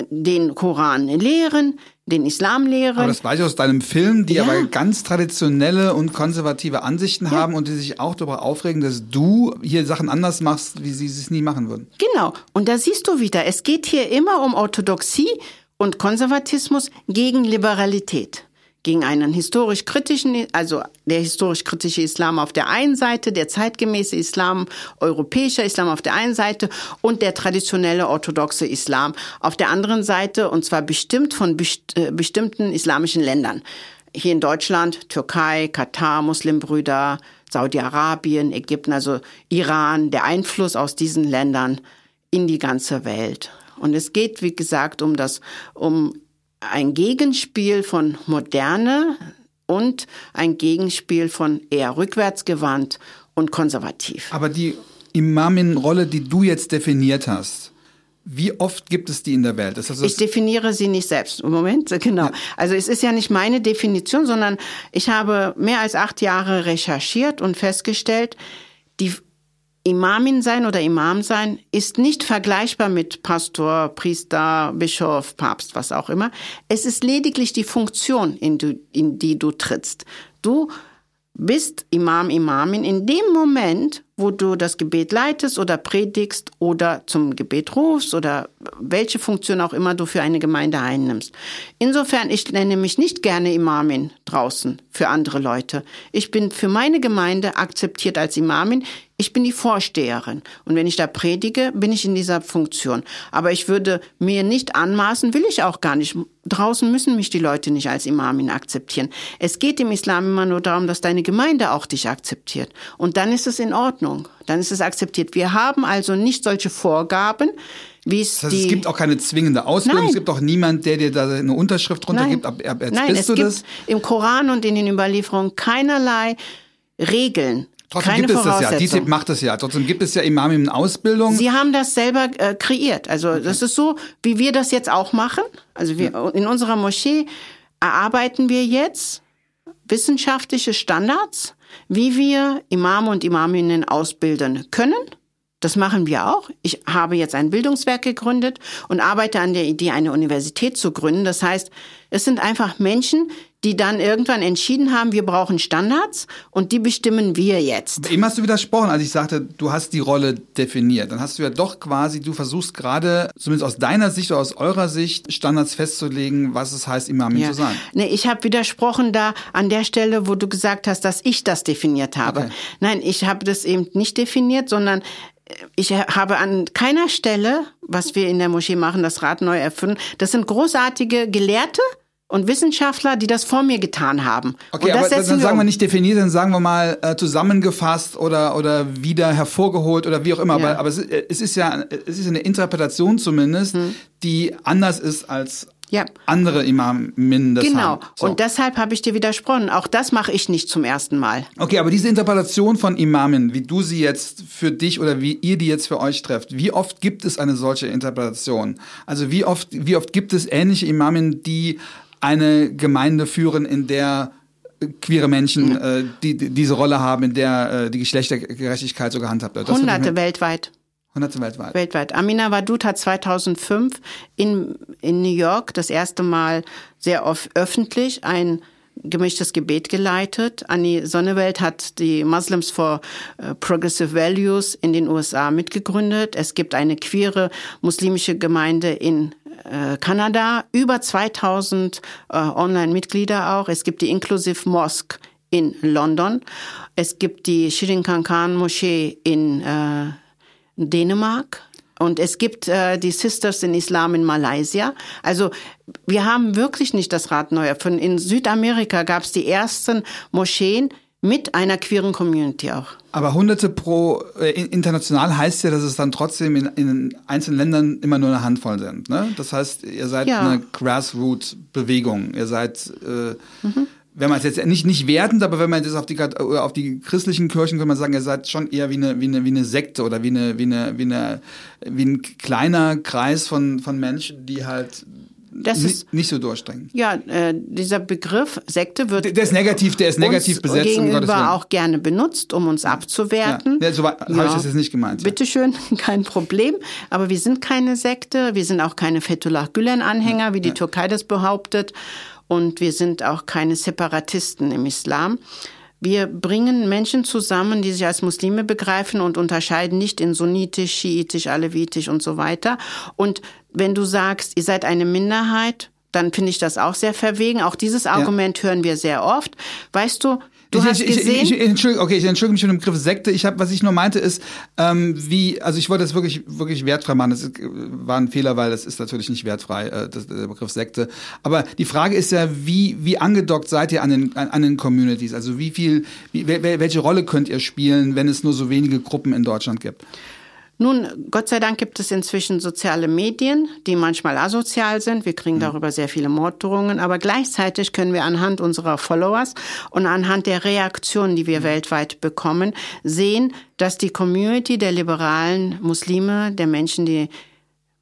den Koran lehren, den Islam lehren. Aber das weiß ich aus deinem Film, die ja. aber ganz traditionelle und konservative Ansichten ja. haben und die sich auch darüber aufregen, dass du hier Sachen anders machst, wie sie es nie machen würden. Genau. Und da siehst du wieder, es geht hier immer um Orthodoxie und Konservatismus gegen Liberalität gegen einen historisch kritischen, also der historisch kritische Islam auf der einen Seite, der zeitgemäße Islam, europäischer Islam auf der einen Seite und der traditionelle orthodoxe Islam auf der anderen Seite und zwar bestimmt von äh, bestimmten islamischen Ländern. Hier in Deutschland, Türkei, Katar, Muslimbrüder, Saudi-Arabien, Ägypten, also Iran, der Einfluss aus diesen Ländern in die ganze Welt. Und es geht, wie gesagt, um das, um ein Gegenspiel von Moderne und ein Gegenspiel von eher rückwärtsgewandt und konservativ. Aber die Imamin-Rolle, die du jetzt definiert hast, wie oft gibt es die in der Welt? Also ich definiere sie nicht selbst. Moment, genau. Also es ist ja nicht meine Definition, sondern ich habe mehr als acht Jahre recherchiert und festgestellt, die Imamin sein oder Imam sein ist nicht vergleichbar mit Pastor, Priester, Bischof, Papst, was auch immer. Es ist lediglich die Funktion, in, du, in die du trittst. Du bist Imam, Imamin in dem Moment, wo du das Gebet leitest oder predigst oder zum Gebet rufst oder welche Funktion auch immer du für eine Gemeinde einnimmst. Insofern, ich nenne mich nicht gerne Imamin draußen für andere Leute. Ich bin für meine Gemeinde akzeptiert als Imamin. Ich bin die Vorsteherin. Und wenn ich da predige, bin ich in dieser Funktion. Aber ich würde mir nicht anmaßen, will ich auch gar nicht. Draußen müssen mich die Leute nicht als Imamin akzeptieren. Es geht im Islam immer nur darum, dass deine Gemeinde auch dich akzeptiert. Und dann ist es in Ordnung. Dann ist es akzeptiert. Wir haben also nicht solche Vorgaben, wie es das heißt, die. Es gibt auch keine zwingende Ausbildung. Nein. Es gibt auch niemand, der dir da eine Unterschrift drunter gibt. Ab, ab, Nein, es gibt das? im Koran und in den Überlieferungen keinerlei Regeln. Trotzdem Keine gibt es das ja. DTIP macht das ja. Trotzdem gibt es ja Imame in Ausbildung. Sie haben das selber äh, kreiert. Also okay. das ist so, wie wir das jetzt auch machen. Also wir ja. in unserer Moschee erarbeiten wir jetzt wissenschaftliche Standards, wie wir Imame und Imaminnen ausbilden können. Das machen wir auch. Ich habe jetzt ein Bildungswerk gegründet und arbeite an der Idee, eine Universität zu gründen. Das heißt, es sind einfach Menschen, die dann irgendwann entschieden haben, wir brauchen Standards und die bestimmen wir jetzt. Eben hast du widersprochen, als ich sagte, du hast die Rolle definiert. Dann hast du ja doch quasi, du versuchst gerade, zumindest aus deiner Sicht oder aus eurer Sicht, Standards festzulegen, was es heißt, Imamin ja. zu sein. Nee, ich habe widersprochen da an der Stelle, wo du gesagt hast, dass ich das definiert habe. Okay. Nein, ich habe das eben nicht definiert, sondern ich habe an keiner Stelle, was wir in der Moschee machen, das Rad neu erfinden. Das sind großartige Gelehrte, und Wissenschaftler, die das vor mir getan haben. Okay, aber dann sagen wir, wir nicht definiert, dann sagen wir mal äh, zusammengefasst oder oder wieder hervorgeholt oder wie auch immer. Ja. Aber, aber es, es, ist ja es ist eine Interpretation zumindest, hm. die anders ist als ja. andere Imaminnen das Genau. Haben. So. Und deshalb habe ich dir widersprochen. Auch das mache ich nicht zum ersten Mal. Okay, aber diese Interpretation von Imamen, wie du sie jetzt für dich oder wie ihr die jetzt für euch trefft, wie oft gibt es eine solche Interpretation? Also wie oft, wie oft gibt es ähnliche Imamen, die eine Gemeinde führen, in der queere Menschen äh, die, die, diese Rolle haben, in der äh, die Geschlechtergerechtigkeit so gehandhabt wird. Das Hunderte weltweit. Hunderte weltweit. Weltweit. Amina Wadud hat 2005 in, in New York das erste Mal sehr oft öffentlich ein gemischtes Gebet geleitet. Annie Sonnewelt hat die Muslims for äh, Progressive Values in den USA mitgegründet. Es gibt eine queere muslimische Gemeinde in äh, Kanada, über 2000 äh, Online-Mitglieder auch. Es gibt die Inclusive Mosque in London. Es gibt die Shirin Kankan Moschee in äh, Dänemark. Und es gibt äh, die Sisters in Islam in Malaysia. Also wir haben wirklich nicht das Rad neu erfunden. In Südamerika gab es die ersten Moscheen mit einer queeren Community auch. Aber Hunderte pro äh, international heißt ja, dass es dann trotzdem in, in einzelnen Ländern immer nur eine Handvoll sind. Ne? Das heißt, ihr seid ja. eine Grassroot-Bewegung. Ihr seid äh, mhm wenn man es jetzt nicht, nicht wertend, aber wenn man das auf die, auf die christlichen Kirchen kann man sagen, ihr seid schon eher wie eine, wie eine, wie eine Sekte oder wie eine, wie eine, wie eine, wie ein kleiner Kreis von, von Menschen, die halt das ist, nicht so durchdringen. Ja, äh, dieser Begriff Sekte wird. Der, der ist negativ, der ist negativ besetzt. Gegenüber auch gerne benutzt, um uns abzuwerten. Ja, so ja. habe ich das jetzt nicht gemeint. Ja. Bitteschön, kein Problem. Aber wir sind keine Sekte, wir sind auch keine Fethullah Gülen-Anhänger, wie die Türkei das behauptet und wir sind auch keine Separatisten im Islam. Wir bringen Menschen zusammen, die sich als Muslime begreifen und unterscheiden nicht in sunnitisch, schiitisch, alevitisch und so weiter. Und wenn du sagst, ihr seid eine Minderheit, dann finde ich das auch sehr verwegen. Auch dieses Argument ja. hören wir sehr oft. Weißt du, Du ich, hast ich, gesehen? Ich, ich, entschuldige, okay, ich entschuldige mich für den Begriff Sekte. Ich habe, was ich nur meinte, ist, ähm, wie, also ich wollte das wirklich, wirklich wertfrei machen. Das war ein Fehler, weil das ist natürlich nicht wertfrei, äh, das, der Begriff Sekte. Aber die Frage ist ja, wie, wie angedockt seid ihr an den, an, an den Communities? Also wie viel, wie, welche Rolle könnt ihr spielen, wenn es nur so wenige Gruppen in Deutschland gibt? Nun, Gott sei Dank gibt es inzwischen soziale Medien, die manchmal asozial sind. Wir kriegen mhm. darüber sehr viele Morddrohungen. Aber gleichzeitig können wir anhand unserer Followers und anhand der Reaktionen, die wir mhm. weltweit bekommen, sehen, dass die Community der liberalen Muslime, der Menschen, die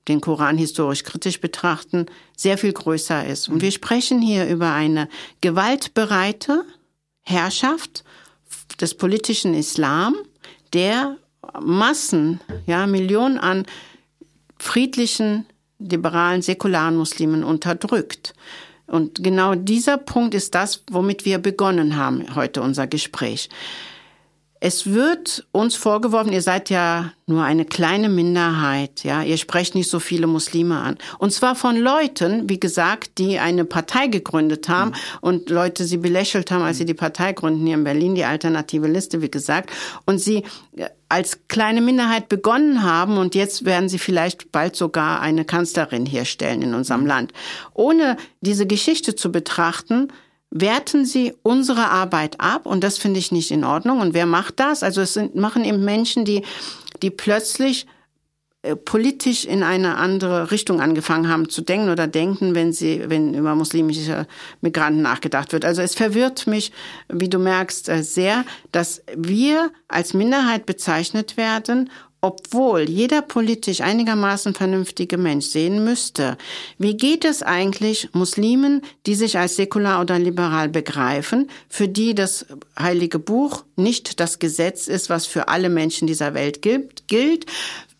den Koran historisch kritisch betrachten, sehr viel größer ist. Und mhm. wir sprechen hier über eine gewaltbereite Herrschaft des politischen Islam, der Massen, ja, Millionen an friedlichen, liberalen, säkularen Muslimen unterdrückt. Und genau dieser Punkt ist das, womit wir begonnen haben heute unser Gespräch. Es wird uns vorgeworfen, ihr seid ja nur eine kleine Minderheit, ja, ihr sprecht nicht so viele Muslime an. Und zwar von Leuten, wie gesagt, die eine Partei gegründet haben mhm. und Leute sie belächelt haben, als sie die Partei gründen hier in Berlin, die alternative Liste, wie gesagt, und sie äh, als kleine Minderheit begonnen haben und jetzt werden sie vielleicht bald sogar eine Kanzlerin herstellen in unserem Land. Ohne diese Geschichte zu betrachten, werten sie unsere Arbeit ab und das finde ich nicht in Ordnung. Und wer macht das? Also es sind, machen eben Menschen, die, die plötzlich politisch in eine andere Richtung angefangen haben zu denken oder denken, wenn sie, wenn über muslimische Migranten nachgedacht wird. Also es verwirrt mich, wie du merkst, äh, sehr, dass wir als Minderheit bezeichnet werden obwohl jeder politisch einigermaßen vernünftige Mensch sehen müsste, wie geht es eigentlich Muslimen, die sich als säkular oder liberal begreifen, für die das heilige Buch nicht das Gesetz ist, was für alle Menschen dieser Welt gilt, gilt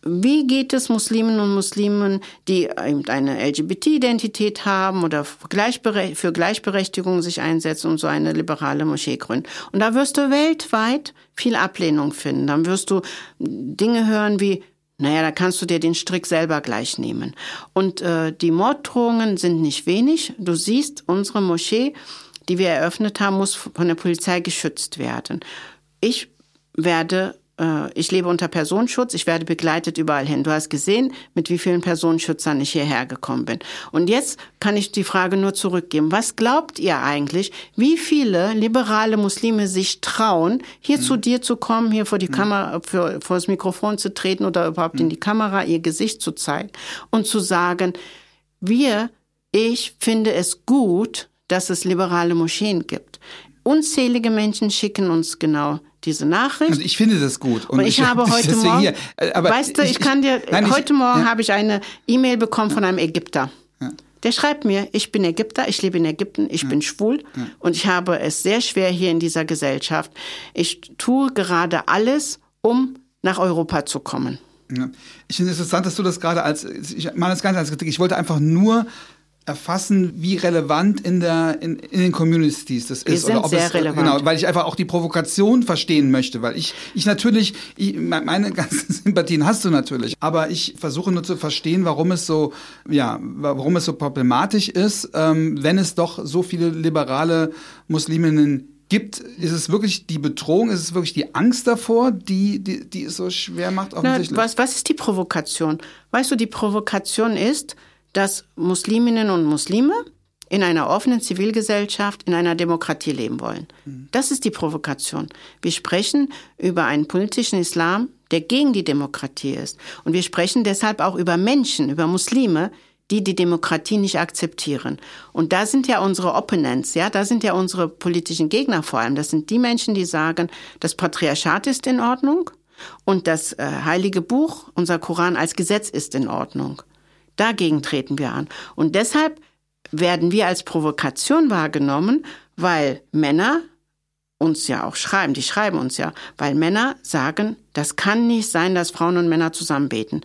wie geht es Muslimen und Muslimen, die eine LGBT-Identität haben oder für Gleichberechtigung sich einsetzen und so eine liberale Moschee gründen? Und da wirst du weltweit viel Ablehnung finden. Dann wirst du Dinge hören wie, naja, da kannst du dir den Strick selber gleich nehmen. Und äh, die Morddrohungen sind nicht wenig. Du siehst, unsere Moschee, die wir eröffnet haben, muss von der Polizei geschützt werden. Ich werde ich lebe unter Personenschutz, ich werde begleitet überall hin. Du hast gesehen, mit wie vielen Personenschützern ich hierher gekommen bin. Und jetzt kann ich die Frage nur zurückgeben. Was glaubt ihr eigentlich, wie viele liberale Muslime sich trauen, hier mhm. zu dir zu kommen, hier vor die mhm. Kamera, für, vor das Mikrofon zu treten oder überhaupt mhm. in die Kamera ihr Gesicht zu zeigen und zu sagen, wir, ich finde es gut, dass es liberale Moscheen gibt. Unzählige Menschen schicken uns genau diese Nachricht. Also ich finde das gut. Und, und ich, ich, habe heute Morgen, hier, weißt du, ich, ich kann dir, nein, heute Morgen ja. habe ich eine E-Mail bekommen von einem Ägypter. Ja. Der schreibt mir, ich bin Ägypter, ich lebe in Ägypten, ich ja. bin schwul und ich habe es sehr schwer hier in dieser Gesellschaft. Ich tue gerade alles, um nach Europa zu kommen. Ich finde es interessant, dass du das gerade als, ich meine das Ganze als Kritik, ich wollte einfach nur erfassen, wie relevant in der in, in den Communities das Wir ist sind oder ob sehr es relevant. genau, weil ich einfach auch die Provokation verstehen möchte, weil ich ich natürlich ich, meine ganzen Sympathien hast du natürlich, aber ich versuche nur zu verstehen, warum es so ja, warum es so problematisch ist, ähm, wenn es doch so viele liberale Musliminnen gibt, ist es wirklich die Bedrohung, ist es wirklich die Angst davor, die, die, die es so schwer macht? Na, was, was ist die Provokation? Weißt du, die Provokation ist, dass Musliminnen und Muslime in einer offenen Zivilgesellschaft, in einer Demokratie leben wollen. Das ist die Provokation. Wir sprechen über einen politischen Islam, der gegen die Demokratie ist. Und wir sprechen deshalb auch über Menschen, über Muslime, die die Demokratie nicht akzeptieren. Und da sind ja unsere Opponents, ja, da sind ja unsere politischen Gegner vor allem. Das sind die Menschen, die sagen, das Patriarchat ist in Ordnung und das äh, heilige Buch, unser Koran als Gesetz ist in Ordnung. Dagegen treten wir an. Und deshalb werden wir als Provokation wahrgenommen, weil Männer uns ja auch schreiben, die schreiben uns ja, weil Männer sagen, das kann nicht sein, dass Frauen und Männer zusammen beten.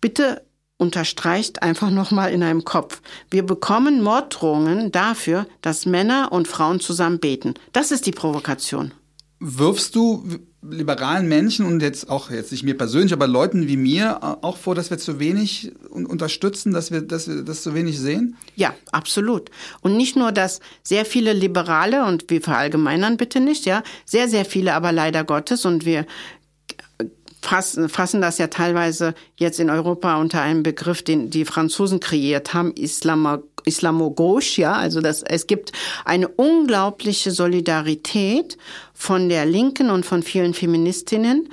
Bitte unterstreicht einfach nochmal in einem Kopf. Wir bekommen Morddrohungen dafür, dass Männer und Frauen zusammen beten. Das ist die Provokation. Wirfst du liberalen Menschen und jetzt auch jetzt nicht mir persönlich, aber Leuten wie mir äh, auch vor, dass wir zu wenig unterstützen, dass wir, dass wir das zu wenig sehen? Ja, absolut. Und nicht nur, dass sehr viele Liberale und wir verallgemeinern bitte nicht, ja, sehr, sehr viele, aber leider Gottes und wir fassen, fassen das ja teilweise jetzt in Europa unter einem Begriff, den die Franzosen kreiert haben, Islamo, Islamogauche, ja, also das, es gibt eine unglaubliche Solidarität von der Linken und von vielen Feministinnen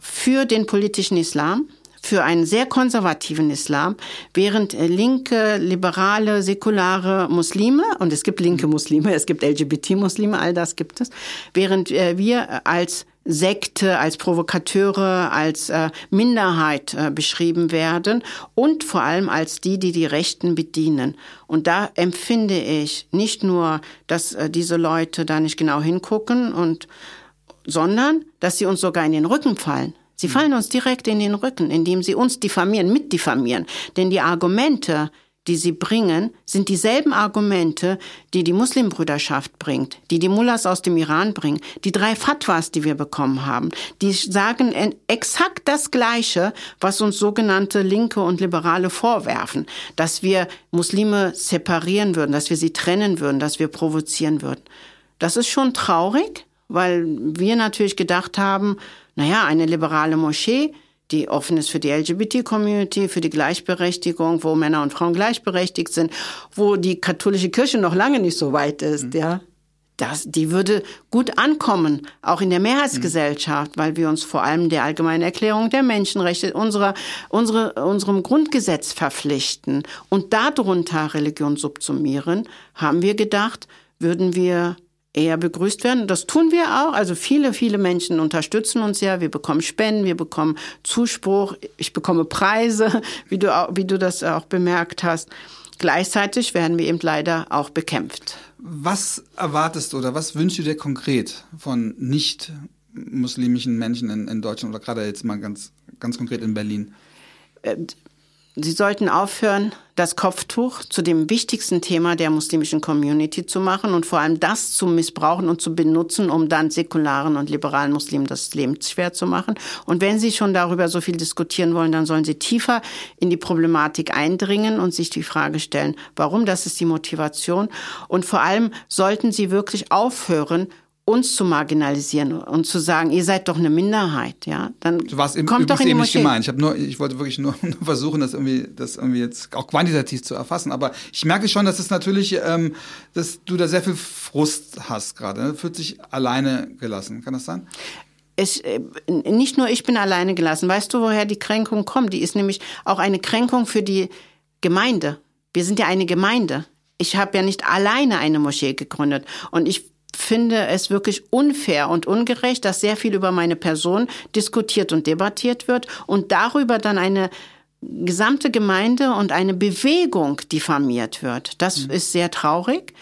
für den politischen Islam, für einen sehr konservativen Islam, während linke, liberale, säkulare Muslime, und es gibt linke Muslime, es gibt LGBT-Muslime, all das gibt es, während äh, wir als Sekte, als Provokateure, als äh, Minderheit äh, beschrieben werden und vor allem als die, die die Rechten bedienen. Und da empfinde ich nicht nur, dass äh, diese Leute da nicht genau hingucken und, sondern, dass sie uns sogar in den Rücken fallen. Sie fallen uns direkt in den Rücken, indem sie uns diffamieren, mitdiffamieren. Denn die Argumente, die sie bringen, sind dieselben Argumente, die die Muslimbrüderschaft bringt, die die Mullahs aus dem Iran bringen, die drei Fatwas, die wir bekommen haben. Die sagen exakt das Gleiche, was uns sogenannte Linke und Liberale vorwerfen, dass wir Muslime separieren würden, dass wir sie trennen würden, dass wir provozieren würden. Das ist schon traurig, weil wir natürlich gedacht haben, naja, eine liberale Moschee, die offen ist für die LGBT-Community, für die Gleichberechtigung, wo Männer und Frauen gleichberechtigt sind, wo die katholische Kirche noch lange nicht so weit ist, mhm. ja. Das, die würde gut ankommen, auch in der Mehrheitsgesellschaft, mhm. weil wir uns vor allem der allgemeinen Erklärung der Menschenrechte, unserer, unsere, unserem Grundgesetz verpflichten und darunter Religion subsumieren, haben wir gedacht, würden wir eher begrüßt werden. Das tun wir auch. Also viele, viele Menschen unterstützen uns ja. Wir bekommen Spenden, wir bekommen Zuspruch, ich bekomme Preise, wie du, wie du das auch bemerkt hast. Gleichzeitig werden wir eben leider auch bekämpft. Was erwartest du oder was wünschst du dir konkret von nicht muslimischen Menschen in, in Deutschland oder gerade jetzt mal ganz, ganz konkret in Berlin? Sie sollten aufhören, das Kopftuch zu dem wichtigsten Thema der muslimischen Community zu machen und vor allem das zu missbrauchen und zu benutzen, um dann säkularen und liberalen Muslimen das Leben schwer zu machen. Und wenn Sie schon darüber so viel diskutieren wollen, dann sollen Sie tiefer in die Problematik eindringen und sich die Frage stellen, warum, das ist die Motivation. Und vor allem sollten Sie wirklich aufhören, uns zu marginalisieren und zu sagen, ihr seid doch eine Minderheit, ja, dann warst im, kommt doch in die Moschee. Nicht gemeint. Ich habe nur, ich wollte wirklich nur, nur, versuchen, das irgendwie, das irgendwie jetzt auch quantitativ zu erfassen. Aber ich merke schon, dass es natürlich, ähm, dass du da sehr viel Frust hast gerade. Ne? Fühlt sich alleine gelassen. Kann das sein? Es, äh, nicht nur ich bin alleine gelassen. Weißt du, woher die Kränkung kommt? Die ist nämlich auch eine Kränkung für die Gemeinde. Wir sind ja eine Gemeinde. Ich habe ja nicht alleine eine Moschee gegründet. Und ich finde es wirklich unfair und ungerecht, dass sehr viel über meine Person diskutiert und debattiert wird und darüber dann eine gesamte Gemeinde und eine Bewegung diffamiert wird. Das mhm. ist sehr traurig,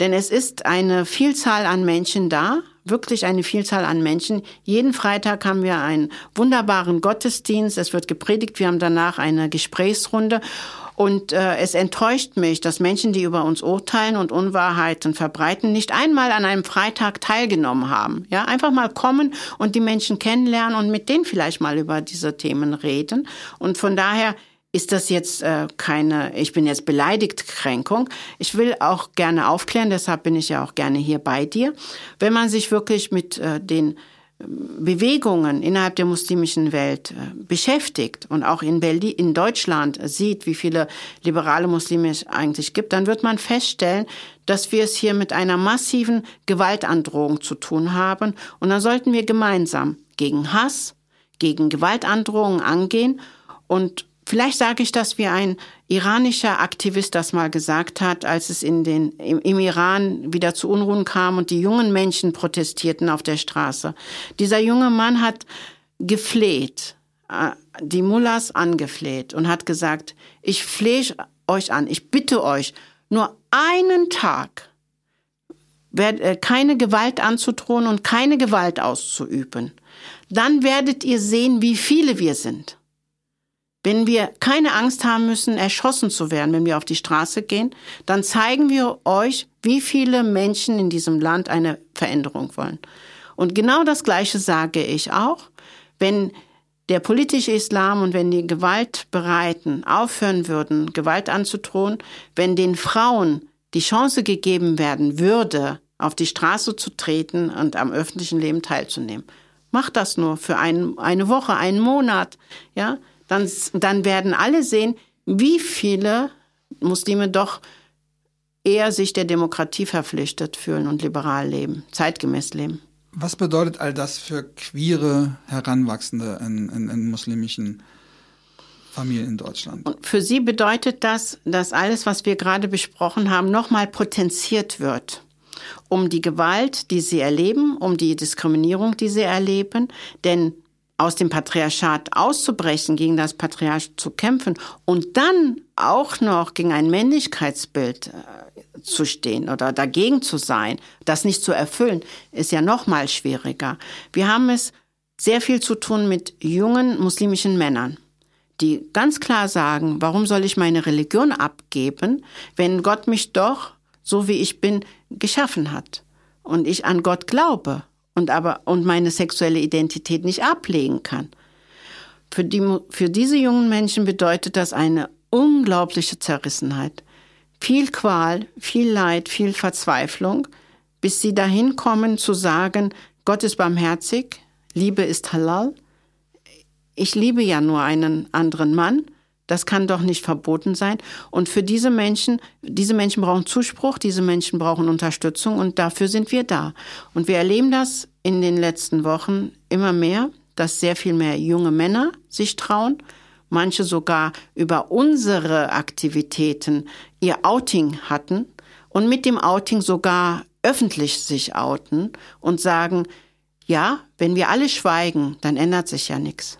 denn es ist eine Vielzahl an Menschen da, wirklich eine Vielzahl an Menschen. Jeden Freitag haben wir einen wunderbaren Gottesdienst, es wird gepredigt, wir haben danach eine Gesprächsrunde und äh, es enttäuscht mich, dass Menschen, die über uns urteilen und Unwahrheiten verbreiten, nicht einmal an einem Freitag teilgenommen haben. Ja, einfach mal kommen und die Menschen kennenlernen und mit denen vielleicht mal über diese Themen reden. Und von daher ist das jetzt äh, keine, ich bin jetzt beleidigt Kränkung. Ich will auch gerne aufklären, deshalb bin ich ja auch gerne hier bei dir. Wenn man sich wirklich mit äh, den Bewegungen innerhalb der muslimischen Welt äh, beschäftigt und auch in Berlin, in Deutschland sieht, wie viele liberale Muslime es eigentlich gibt, dann wird man feststellen, dass wir es hier mit einer massiven Gewaltandrohung zu tun haben. Und dann sollten wir gemeinsam gegen Hass, gegen Gewaltandrohungen angehen und Vielleicht sage ich das, wie ein iranischer Aktivist das mal gesagt hat, als es in den, im, im, Iran wieder zu Unruhen kam und die jungen Menschen protestierten auf der Straße. Dieser junge Mann hat gefleht, äh, die Mullahs angefleht und hat gesagt, ich flehe euch an, ich bitte euch, nur einen Tag äh, keine Gewalt anzudrohen und keine Gewalt auszuüben. Dann werdet ihr sehen, wie viele wir sind. Wenn wir keine Angst haben müssen, erschossen zu werden, wenn wir auf die Straße gehen, dann zeigen wir euch, wie viele Menschen in diesem Land eine Veränderung wollen. Und genau das Gleiche sage ich auch, wenn der politische Islam und wenn die Gewaltbereiten aufhören würden, Gewalt anzudrohen, wenn den Frauen die Chance gegeben werden würde, auf die Straße zu treten und am öffentlichen Leben teilzunehmen. Macht das nur für ein, eine Woche, einen Monat, ja dann, dann werden alle sehen, wie viele Muslime doch eher sich der Demokratie verpflichtet fühlen und liberal leben, zeitgemäß leben. Was bedeutet all das für queere Heranwachsende in, in, in muslimischen Familien in Deutschland? Und für sie bedeutet das, dass alles, was wir gerade besprochen haben, nochmal potenziert wird um die Gewalt, die sie erleben, um die Diskriminierung, die sie erleben. Denn aus dem Patriarchat auszubrechen, gegen das Patriarchat zu kämpfen und dann auch noch gegen ein Männlichkeitsbild äh, zu stehen oder dagegen zu sein, das nicht zu erfüllen, ist ja noch mal schwieriger. Wir haben es sehr viel zu tun mit jungen muslimischen Männern, die ganz klar sagen, warum soll ich meine Religion abgeben, wenn Gott mich doch, so wie ich bin, geschaffen hat und ich an Gott glaube und aber und meine sexuelle Identität nicht ablegen kann. Für, die, für diese jungen Menschen bedeutet das eine unglaubliche Zerrissenheit. Viel Qual, viel Leid, viel Verzweiflung, bis sie dahin kommen zu sagen, Gott ist barmherzig, Liebe ist halal. Ich liebe ja nur einen anderen Mann das kann doch nicht verboten sein. Und für diese Menschen, diese Menschen brauchen Zuspruch, diese Menschen brauchen Unterstützung und dafür sind wir da. Und wir erleben das in den letzten Wochen immer mehr, dass sehr viel mehr junge Männer sich trauen, manche sogar über unsere Aktivitäten ihr Outing hatten und mit dem Outing sogar öffentlich sich outen und sagen, ja, wenn wir alle schweigen, dann ändert sich ja nichts.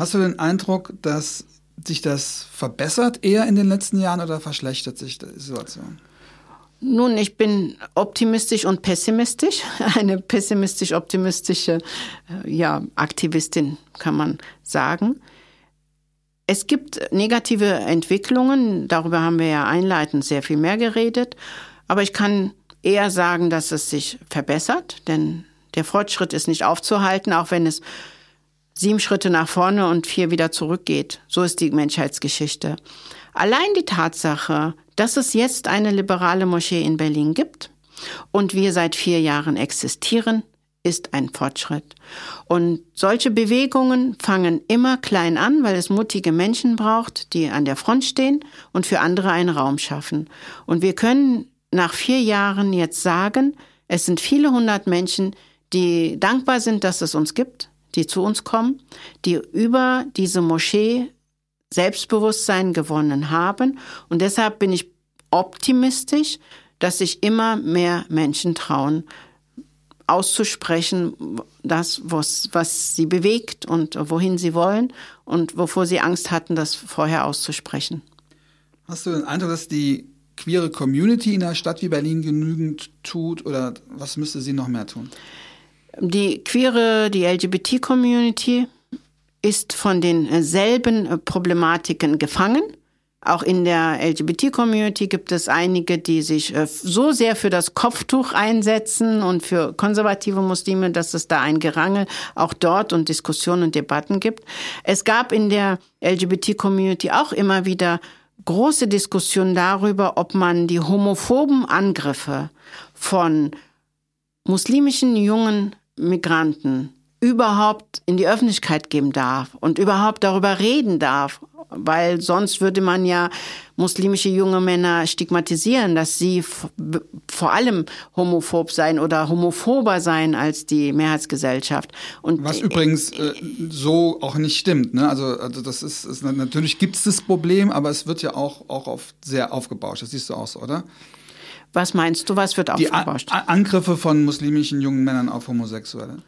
Hast du den Eindruck, dass sich das verbessert eher in den letzten Jahren oder verschlechtert sich die Situation? Nun, ich bin optimistisch und pessimistisch. Eine pessimistisch-optimistische äh, ja, Aktivistin, kann man sagen. Es gibt negative Entwicklungen, darüber haben wir ja einleitend sehr viel mehr geredet. Aber ich kann eher sagen, dass es sich verbessert, denn der Fortschritt ist nicht aufzuhalten, auch wenn es sieben Schritte nach vorne und vier wieder zurückgeht. So ist die Menschheitsgeschichte. Allein die Tatsache, dass es jetzt eine liberale Moschee in Berlin gibt und wir seit vier Jahren existieren, ist ein Fortschritt. Und solche Bewegungen fangen immer klein an, weil es mutige Menschen braucht, die an der Front stehen und für andere einen Raum schaffen. Und wir können nach vier Jahren jetzt sagen, es sind viele hundert Menschen, die dankbar sind, dass es uns gibt, die zu uns kommen, die über diese Moschee Selbstbewusstsein gewonnen haben. Und deshalb bin ich optimistisch, dass sich immer mehr Menschen trauen, auszusprechen, das, was, was sie bewegt und wohin sie wollen und wovor sie Angst hatten, das vorher auszusprechen. Hast du den Eindruck, dass die queere Community in einer Stadt wie Berlin genügend tut oder was müsste sie noch mehr tun? Die queere, die LGBT-Community ist von denselben Problematiken gefangen Auch in der LGBT-Community gibt es einige, die sich äh, so sehr für das Kopftuch einsetzen und für konservative Muslime, dass es da ein Gerangel auch dort und Diskussionen und Debatten gibt. Es gab in der LGBT-Community auch immer wieder große Diskussionen darüber, ob man die homophoben Angriffe von muslimischen jungen Migranten überhaupt in die Öffentlichkeit geben darf und überhaupt darüber reden darf, weil sonst würde man ja muslimische junge Männer stigmatisieren, dass sie vor allem homophob sein oder homophober sein als die Mehrheitsgesellschaft. Und Was übrigens äh, so auch nicht stimmt. Ne? Also, also das ist, ist natürlich gibt es das Problem, aber es wird ja auch, auch oft sehr aufgebauscht. Das siehst du auch so, oder? Was meinst du, was wird aufgebauscht? Die Angriffe von muslimischen jungen Männern auf Homosexuelle.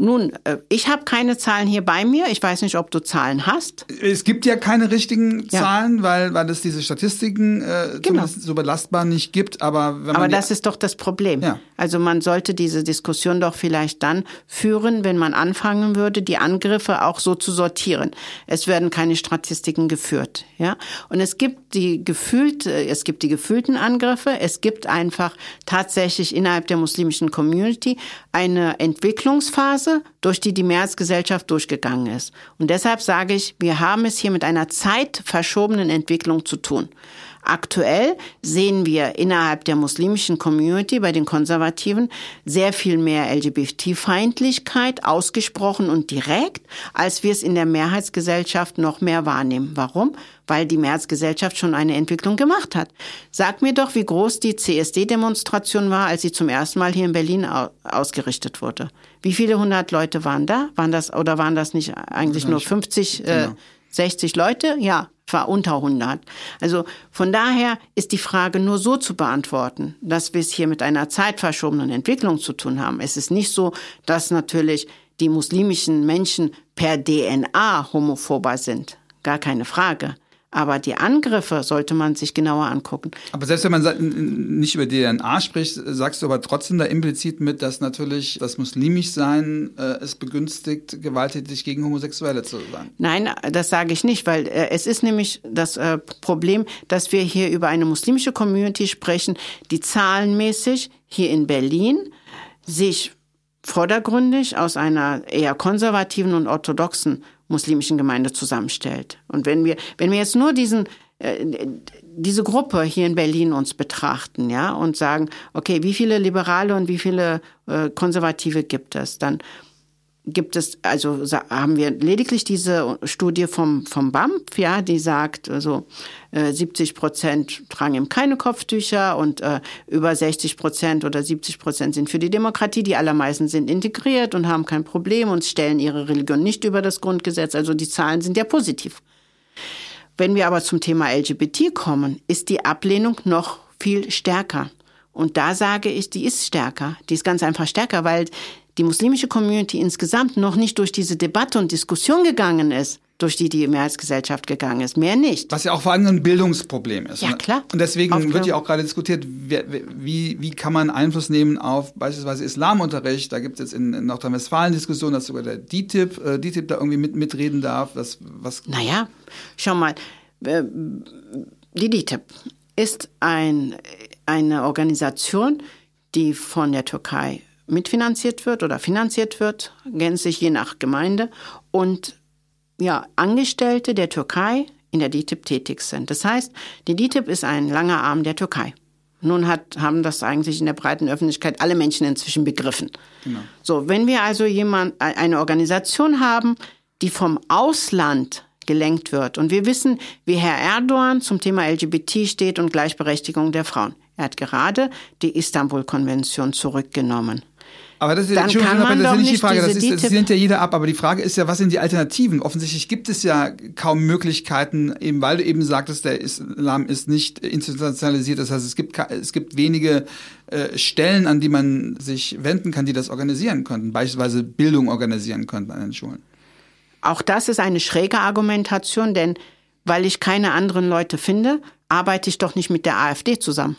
Nun, äh, ich habe keine Zahlen hier bei mir. Ich weiß nicht, ob du Zahlen hast. Es gibt ja keine richtigen Zahlen, ja. weil, weil es diese Statistiken äh, genau. so belastbar nicht gibt. Aber, aber das ist doch das Problem. Ja. Also man sollte diese Diskussion doch vielleicht dann führen, wenn man anfangen würde, die Angriffe auch so zu sortieren. Es werden keine Statistiken geführt. Ja? Und es gibt die gefühlt, äh, es gibt die gefühlten Angriffe. Es gibt einfach tatsächlich innerhalb der muslimischen Community eine Entwicklungsphase Phase, durch die die Mehrheitsgesellschaft durchgegangen ist. Und deshalb sage ich, wir haben es hier mit einer zeitverschobenen Entwicklung zu tun. Aktuell sehen wir innerhalb der muslimischen Community bei den Konservativen sehr viel mehr LGBT-Feindlichkeit ausgesprochen und direkt, als wir es in der Mehrheitsgesellschaft noch mehr wahrnehmen. Warum? Weil die Mehrheitsgesellschaft schon eine Entwicklung gemacht hat. Sag mir doch, wie groß die CSD-Demonstration war, als sie zum ersten Mal hier in Berlin ausgerichtet wurde. Wie viele hundert Leute waren da? Waren das oder waren das nicht eigentlich nur 50, äh, genau. 60 Leute? Ja, war unter 100. Also von daher ist die Frage nur so zu beantworten, dass wir es hier mit einer zeitverschobenen Entwicklung zu tun haben. Es ist nicht so, dass natürlich die muslimischen Menschen per DNA homophober sind. Gar keine Frage. Aber die Angriffe sollte man sich genauer angucken. Aber selbst wenn man nicht über DNA spricht, sagst du aber trotzdem da implizit mit, dass natürlich das Muslimischsein äh, es begünstigt, gewalttätig gegen Homosexuelle zu sein. Nein, das sage ich nicht, weil äh, es ist nämlich das äh, Problem, dass wir hier über eine muslimische Community sprechen, die zahlenmäßig hier in Berlin sich vordergründig aus einer eher konservativen und orthodoxen muslimischen Gemeinde zusammenstellt. Und wenn wir, wenn wir jetzt nur diesen, äh, diese Gruppe hier in Berlin uns betrachten, ja, und sagen, okay, wie viele Liberale und wie viele äh, Konservative gibt es, dann gibt es, also haben wir lediglich diese Studie vom, vom BAMF, ja, die sagt, also äh, 70 Prozent tragen eben keine Kopftücher und äh, über 60 Prozent oder 70 Prozent sind für die Demokratie. Die allermeisten sind integriert und haben kein Problem und stellen ihre Religion nicht über das Grundgesetz. Also die Zahlen sind ja positiv. Wenn wir aber zum Thema LGBT kommen, ist die Ablehnung noch viel stärker. Und da sage ich, die ist stärker. Die ist ganz einfach stärker, weil die muslimische Community insgesamt noch nicht durch diese Debatte und Diskussion gegangen ist, durch die die Mehrheitsgesellschaft gegangen ist. Mehr nicht. Was ja auch vor allem ein Bildungsproblem ist. Ja, klar. Und deswegen Aufklärung. wird ja auch gerade diskutiert, wie, wie kann man Einfluss nehmen auf beispielsweise Islamunterricht. Da gibt es jetzt in Nordrhein-Westfalen Diskussionen, dass sogar der DTIP, äh, DTIP da irgendwie mit, mitreden darf. Das, was naja, schau mal, äh, die DTIP ist ein, eine Organisation, die von der Türkei mitfinanziert wird oder finanziert wird, gänzlich je nach Gemeinde, und ja, Angestellte der Türkei in der DITIB tätig sind. Das heißt, die DITIB ist ein langer Arm der Türkei. Nun hat, haben das eigentlich in der breiten Öffentlichkeit alle Menschen inzwischen begriffen. Genau. So, wenn wir also jemand, eine Organisation haben, die vom Ausland gelenkt wird. Und wir wissen, wie Herr Erdogan zum Thema LGBT steht und Gleichberechtigung der Frauen. Er hat gerade die Istanbul-Konvention zurückgenommen. Aber das, dann kann man das ist nicht die Frage, das, ist, das lehnt ja jeder ab, aber die Frage ist ja, was sind die Alternativen? Offensichtlich gibt es ja kaum Möglichkeiten, eben weil du eben sagtest, der Islam ist nicht institutionalisiert, das heißt, es gibt, es gibt wenige äh, Stellen, an die man sich wenden kann, die das organisieren könnten, beispielsweise Bildung organisieren könnten an den Schulen. Auch das ist eine schräge Argumentation, denn weil ich keine anderen Leute finde, arbeite ich doch nicht mit der AfD zusammen.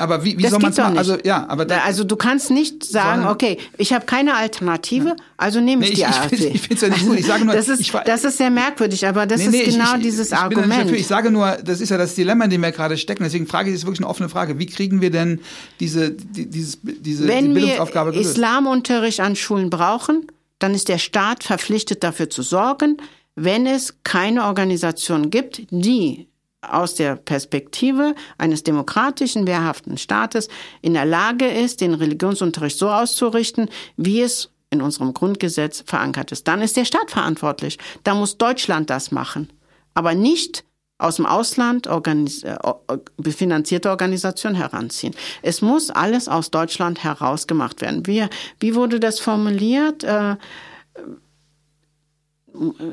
Aber wie, wie das soll man es machen? Also ja, aber also du kannst nicht sagen, okay, ich habe keine Alternative, ja. also nehme ich nee, die AfD. Ich, ich finde es ja nicht gut. Ich sage nur, das ist, ich, das ist sehr merkwürdig, aber das nee, ist genau ich, dieses ich Argument. Ich sage nur, das ist ja das Dilemma, in dem wir gerade stecken. Deswegen frage ich, das ist wirklich eine offene Frage. Wie kriegen wir denn diese, die, dieses, diese Wenn die Bildungsaufgabe gelöst? Wenn wir Islamunterricht an Schulen brauchen, dann ist der Staat verpflichtet dafür zu sorgen, wenn es keine Organisation gibt, die aus der Perspektive eines demokratischen, wehrhaften Staates in der Lage ist, den Religionsunterricht so auszurichten, wie es in unserem Grundgesetz verankert ist. Dann ist der Staat verantwortlich. Da muss Deutschland das machen. Aber nicht aus dem Ausland organis äh, finanzierte Organisation heranziehen. Es muss alles aus Deutschland heraus gemacht werden. Wie, wie wurde das formuliert? Äh,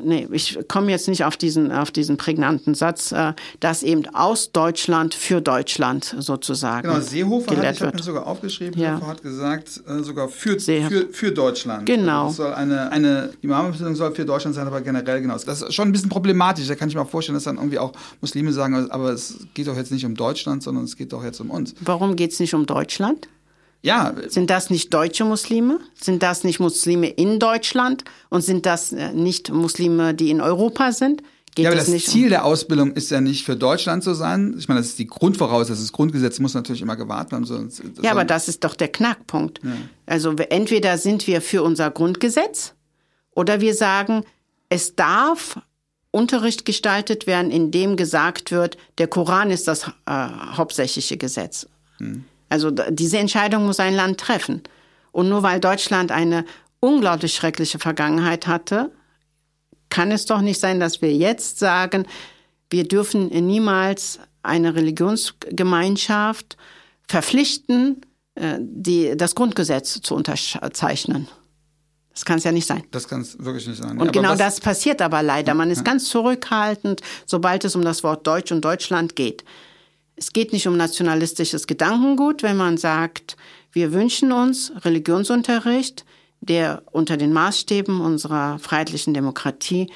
nee, ich komme jetzt nicht auf diesen, auf diesen prägnanten Satz, äh, dass eben aus Deutschland für Deutschland sozusagen. Genau, Seehofer hat, ich habe mir sogar aufgeschrieben, ja. hat gesagt, äh, sogar für, für, für Deutschland. Genau. Also soll eine, eine Imambeziehung soll für Deutschland sein, aber generell genau. Das ist schon ein bisschen problematisch. Da kann ich mir auch vorstellen, dass dann irgendwie auch Muslime sagen, aber es geht doch jetzt nicht um Deutschland, sondern es geht doch jetzt um uns. Warum geht es nicht um Deutschland? Ja. Sind das nicht deutsche Muslime? Sind das nicht Muslime in Deutschland? Und sind das äh, nicht Muslime, die in Europa sind? Geht ja, aber das Ziel um der Ausbildung ist ja nicht für Deutschland zu sein. Ich meine, das ist die Grundvoraussetzung. Das Grundgesetz muss natürlich immer gewahrt werden. So, ja, aber das ist doch der Knackpunkt. Ja. Also entweder sind wir für unser Grundgesetz oder wir sagen, es darf Unterricht gestaltet werden, in dem gesagt wird, der Koran ist das äh, hauptsächliche Gesetz. Hm. Also diese Entscheidung muss ein Land treffen. Und nur weil Deutschland eine unglaublich schreckliche Vergangenheit hatte, kann es doch nicht sein, dass wir jetzt sagen, wir dürfen niemals eine Religionsgemeinschaft verpflichten, äh, die, das Grundgesetz zu unterzeichnen. Das kann es ja nicht sein. Das kann es wirklich nicht sein. Und ja, genau das passiert aber leider. Man ist ganz zurückhaltend, sobald es um das Wort Deutsch und Deutschland geht. Es geht nicht um nationalistisches Gedankengut, wenn man sagt, wir wünschen uns Religionsunterricht, der unter den Maßstäben unserer freiheitlichen Demokratie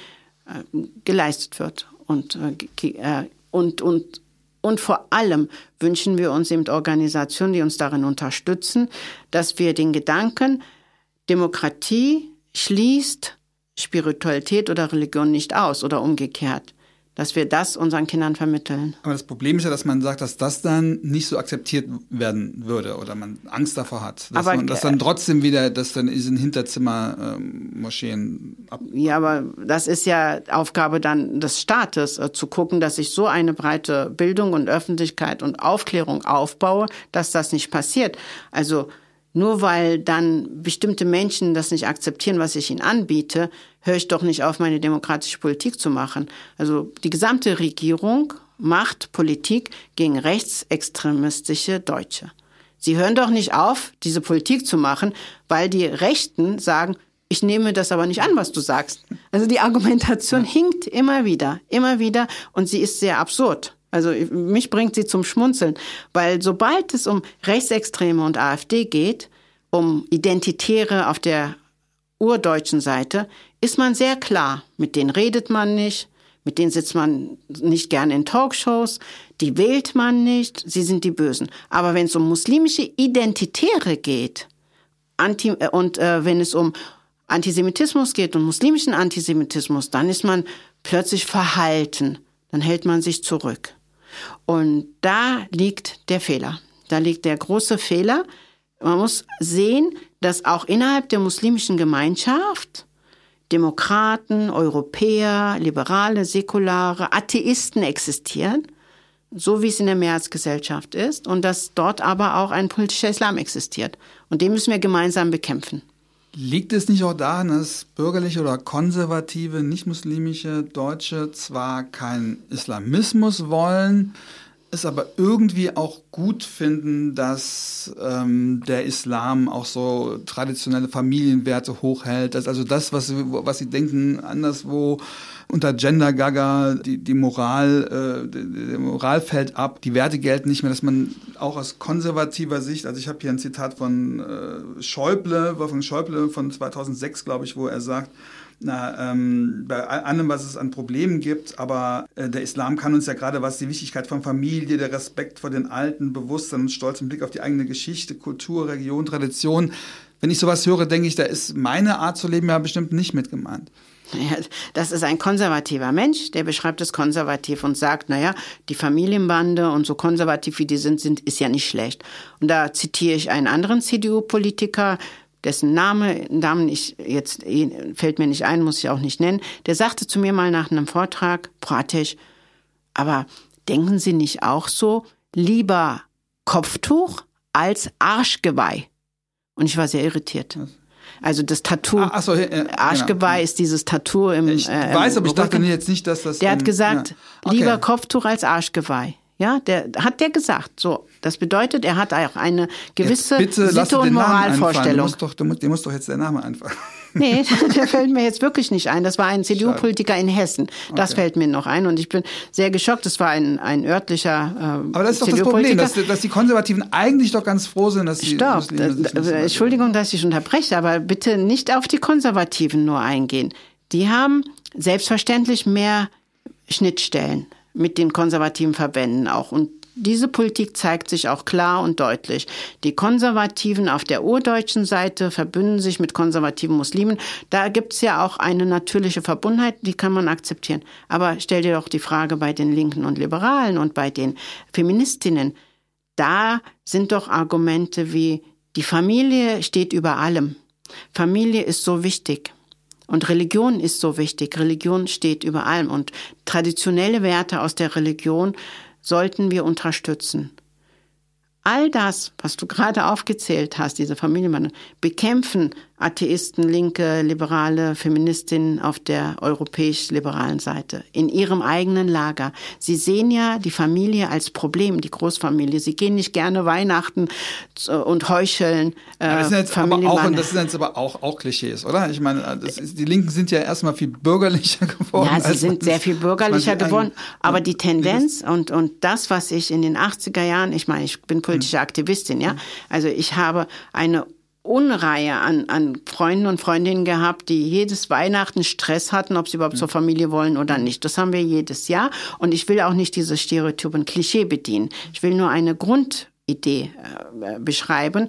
äh, geleistet wird. Und, äh, und, und, und vor allem wünschen wir uns eben Organisationen, die uns darin unterstützen, dass wir den Gedanken, Demokratie schließt Spiritualität oder Religion nicht aus oder umgekehrt dass wir das unseren Kindern vermitteln. Aber das Problem ist ja, dass man sagt, dass das dann nicht so akzeptiert werden würde oder man Angst davor hat. Dass, aber, man, dass dann trotzdem wieder, dass dann in Hinterzimmer ähm, Moscheen ab. Ja, aber das ist ja Aufgabe dann des Staates, äh, zu gucken, dass ich so eine breite Bildung und Öffentlichkeit und Aufklärung aufbaue, dass das nicht passiert. Also nur weil dann bestimmte Menschen das nicht akzeptieren, was ich ihnen anbiete, höre ich doch nicht auf, meine demokratische Politik zu machen. Also die gesamte Regierung macht Politik gegen rechtsextremistische Deutsche. Sie hören doch nicht auf, diese Politik zu machen, weil die Rechten sagen, ich nehme das aber nicht an, was du sagst. Also die Argumentation hinkt immer wieder, immer wieder und sie ist sehr absurd. Also mich bringt sie zum Schmunzeln, weil sobald es um Rechtsextreme und AfD geht, um Identitäre auf der urdeutschen Seite, ist man sehr klar. Mit denen redet man nicht, mit denen sitzt man nicht gern in Talkshows, die wählt man nicht, sie sind die Bösen. Aber wenn es um muslimische Identitäre geht anti, äh, und äh, wenn es um Antisemitismus geht und muslimischen Antisemitismus, dann ist man plötzlich verhalten, dann hält man sich zurück. Und da liegt der Fehler. Da liegt der große Fehler. Man muss sehen, dass auch innerhalb der muslimischen Gemeinschaft Demokraten, Europäer, Liberale, Säkulare, Atheisten existieren, so wie es in der Mehrheitsgesellschaft ist, und dass dort aber auch ein politischer Islam existiert. Und den müssen wir gemeinsam bekämpfen. Liegt es nicht auch daran, dass bürgerliche oder konservative, nicht-muslimische Deutsche zwar keinen Islamismus wollen, es aber irgendwie auch gut finden, dass ähm, der Islam auch so traditionelle Familienwerte hochhält, dass also das, was, was sie denken, anderswo unter Gender Gaga, die, die Moral, äh, die Moral fällt ab, die Werte gelten nicht mehr, dass man auch aus konservativer Sicht, also ich habe hier ein Zitat von äh, Schäuble, Wolfgang Schäuble von 2006, glaube ich, wo er sagt, na, ähm, bei allem, was es an Problemen gibt. Aber äh, der Islam kann uns ja gerade, was die Wichtigkeit von Familie, der Respekt vor den Alten, Bewusstsein und stolzen Blick auf die eigene Geschichte, Kultur, Region, Tradition. Wenn ich sowas höre, denke ich, da ist meine Art zu leben ja bestimmt nicht mit gemeint. Ja, das ist ein konservativer Mensch, der beschreibt es konservativ und sagt, naja, die Familienbande und so konservativ wie die sind, sind, ist ja nicht schlecht. Und da zitiere ich einen anderen CDU-Politiker, dessen Name, Namen ich jetzt fällt mir nicht ein, muss ich auch nicht nennen, der sagte zu mir mal nach einem Vortrag, Pratesch, aber denken Sie nicht auch so, lieber Kopftuch als Arschgeweih? Und ich war sehr irritiert. Also das Tattoo, ah, so, äh. Arschgeweih genau. ist dieses Tattoo im Ich äh, weiß, aber ich dachte jetzt nicht, dass das... Der hat gesagt, ja. okay. lieber Kopftuch als Arschgeweih. Ja, der hat der gesagt. So, das bedeutet, er hat auch eine gewisse Sitte- und Moralvorstellung. Muss doch, dir muss doch jetzt der Name einfallen. Nee, der fällt mir jetzt wirklich nicht ein. Das war ein CDU-Politiker in Hessen. Das okay. fällt mir noch ein. Und ich bin sehr geschockt. Das war ein, ein örtlicher äh, Aber das ist doch das Problem, dass, dass, die Konservativen eigentlich doch ganz froh sind, dass sie... Stopp. Das, Entschuldigung, dass ich unterbreche, aber bitte nicht auf die Konservativen nur eingehen. Die haben selbstverständlich mehr Schnittstellen mit den konservativen Verbänden auch. Und diese Politik zeigt sich auch klar und deutlich. Die Konservativen auf der urdeutschen Seite verbünden sich mit konservativen Muslimen. Da gibt's ja auch eine natürliche Verbundenheit, die kann man akzeptieren. Aber stell dir doch die Frage bei den Linken und Liberalen und bei den Feministinnen. Da sind doch Argumente wie, die Familie steht über allem. Familie ist so wichtig. Und Religion ist so wichtig. Religion steht über allem. Und traditionelle Werte aus der Religion sollten wir unterstützen. All das, was du gerade aufgezählt hast, diese Familienbande, bekämpfen Atheisten, Linke, Liberale, Feministinnen auf der europäisch-liberalen Seite, in ihrem eigenen Lager. Sie sehen ja die Familie als Problem, die Großfamilie. Sie gehen nicht gerne Weihnachten und heucheln. Äh, das sind jetzt aber auch, das sind jetzt aber auch, auch Klischees, oder? Ich meine, ist, die Linken sind ja erstmal viel bürgerlicher geworden. Ja, sie sind sehr viel bürgerlicher geworden. Aber die Tendenz und, und das, was ich in den 80er Jahren, ich meine, ich bin politische hm. Aktivistin, ja. Hm. Also ich habe eine Unreihe an, an Freunden und Freundinnen gehabt, die jedes Weihnachten Stress hatten, ob sie überhaupt mhm. zur Familie wollen oder nicht. Das haben wir jedes Jahr. Und ich will auch nicht diese Stereotypen Klischee bedienen. Ich will nur eine Grundidee äh, beschreiben.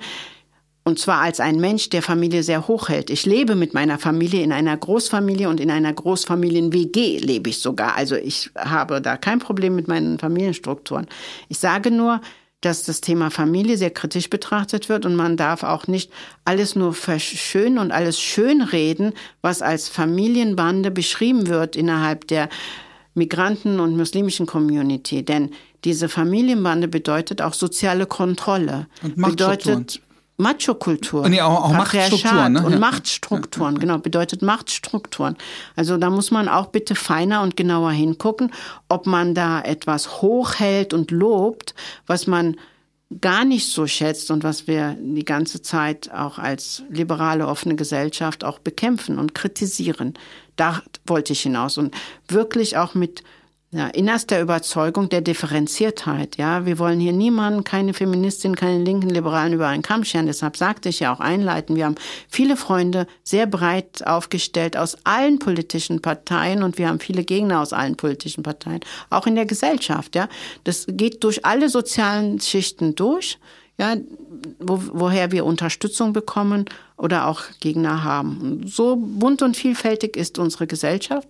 Und zwar als ein Mensch, der Familie sehr hoch hält. Ich lebe mit meiner Familie in einer Großfamilie und in einer Großfamilien-WG lebe ich sogar. Also ich habe da kein Problem mit meinen Familienstrukturen. Ich sage nur, dass das Thema Familie sehr kritisch betrachtet wird und man darf auch nicht alles nur verschönen und alles schönreden, was als Familienbande beschrieben wird innerhalb der Migranten- und muslimischen Community. Denn diese Familienbande bedeutet auch soziale Kontrolle. Und bedeutet Macho-Kultur, nee, auch, auch Machtstrukturen, ne? und ja. Machtstrukturen, genau, bedeutet Machtstrukturen. Also da muss man auch bitte feiner und genauer hingucken, ob man da etwas hochhält und lobt, was man gar nicht so schätzt und was wir die ganze Zeit auch als liberale offene Gesellschaft auch bekämpfen und kritisieren. Da wollte ich hinaus und wirklich auch mit ja, innerster Überzeugung der Differenziertheit. Ja, wir wollen hier niemanden, keine Feministin, keine linken Liberalen über einen Kamm scheren. Deshalb sagte ich ja auch einleiten. Wir haben viele Freunde sehr breit aufgestellt aus allen politischen Parteien und wir haben viele Gegner aus allen politischen Parteien, auch in der Gesellschaft. Ja, das geht durch alle sozialen Schichten durch. Ja, wo, woher wir Unterstützung bekommen oder auch Gegner haben. So bunt und vielfältig ist unsere Gesellschaft.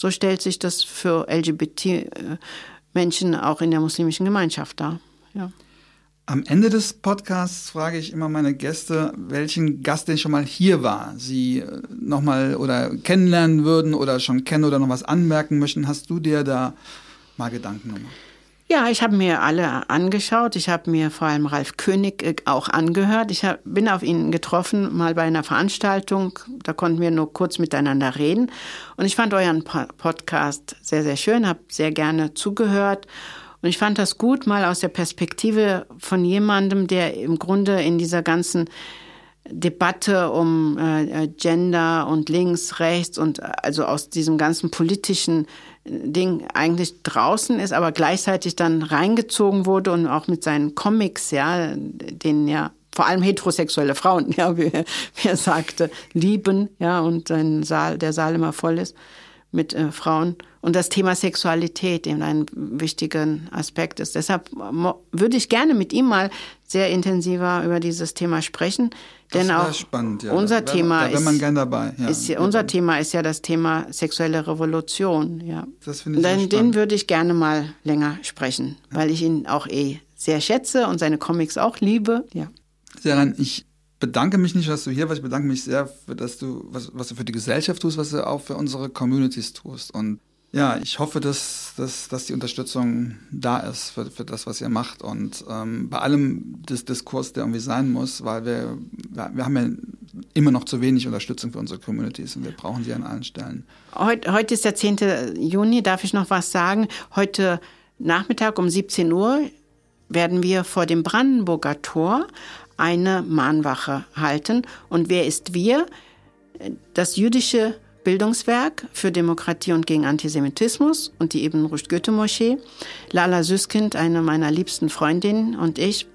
So stellt sich das für LGBT-Menschen auch in der muslimischen Gemeinschaft dar. Ja. Am Ende des Podcasts frage ich immer meine Gäste, welchen Gast denn schon mal hier war, sie äh, nochmal oder kennenlernen würden oder schon kennen oder noch was anmerken möchten. Hast du dir da mal Gedanken gemacht? Ja, ich habe mir alle angeschaut. Ich habe mir vor allem Ralf König äh, auch angehört. Ich hab, bin auf ihn getroffen, mal bei einer Veranstaltung. Da konnten wir nur kurz miteinander reden. Und ich fand euren Podcast sehr, sehr schön, habe sehr gerne zugehört. Und ich fand das gut, mal aus der Perspektive von jemandem, der im Grunde in dieser ganzen Debatte um äh, Gender und links, rechts und also aus diesem ganzen politischen Ding eigentlich draußen ist, aber gleichzeitig dann reingezogen wurde und auch mit seinen Comics, ja, denen ja vor allem heterosexuelle Frauen, ja, wie, wie er sagte, lieben, ja, und ein Saal, der Saal immer voll ist mit äh, Frauen und das Thema Sexualität eben ein wichtiger Aspekt ist. Deshalb würde ich gerne mit ihm mal sehr intensiver über dieses Thema sprechen, denn auch spannend, ja. unser da, Thema da, ist, dabei, ja. ist unser Thema ist ja das Thema sexuelle Revolution, ja. Das finde ich den, den würde ich gerne mal länger sprechen, ja. weil ich ihn auch eh sehr schätze und seine Comics auch liebe, ja. Seran, ich bedanke mich nicht, dass du hier warst. Ich bedanke mich sehr, für, dass du, was, was du für die Gesellschaft tust, was du auch für unsere Communities tust. Und ja, ich hoffe, dass, dass, dass die Unterstützung da ist für, für das, was ihr macht. Und ähm, bei allem des Diskurs, der irgendwie sein muss, weil wir, wir, haben ja immer noch zu wenig Unterstützung für unsere Communities und wir brauchen sie an allen Stellen. Heute, heute ist der 10. Juni, darf ich noch was sagen? Heute Nachmittag um 17 Uhr werden wir vor dem Brandenburger Tor eine Mahnwache halten. Und wer ist wir? Das jüdische Bildungswerk für Demokratie und gegen Antisemitismus und die Ibn Rushd Goethe Moschee. Lala Süskind, eine meiner liebsten Freundinnen und ich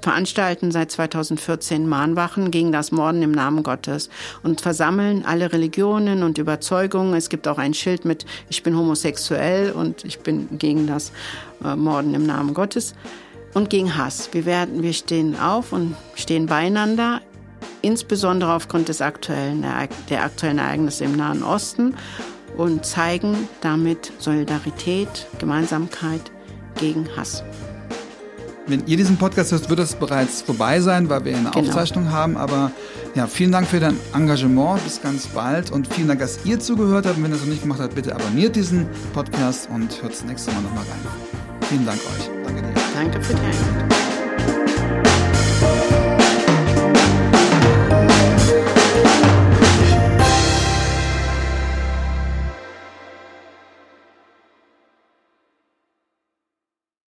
veranstalten seit 2014 Mahnwachen gegen das Morden im Namen Gottes und versammeln alle Religionen und Überzeugungen. Es gibt auch ein Schild mit Ich bin homosexuell und ich bin gegen das äh, Morden im Namen Gottes und gegen Hass. Wir, werden, wir stehen auf und stehen beieinander, insbesondere aufgrund des aktuellen, der aktuellen Ereignisse im Nahen Osten und zeigen damit Solidarität, Gemeinsamkeit gegen Hass. Wenn ihr diesen Podcast hört, wird es bereits vorbei sein, weil wir eine genau. Aufzeichnung haben. Aber ja, vielen Dank für dein Engagement. Bis ganz bald. Und vielen Dank, dass ihr zugehört habt. Und wenn ihr es noch nicht gemacht habt, bitte abonniert diesen Podcast und hört das nächste Mal nochmal rein. Vielen Dank euch. Danke dir. Danke für die Einladung.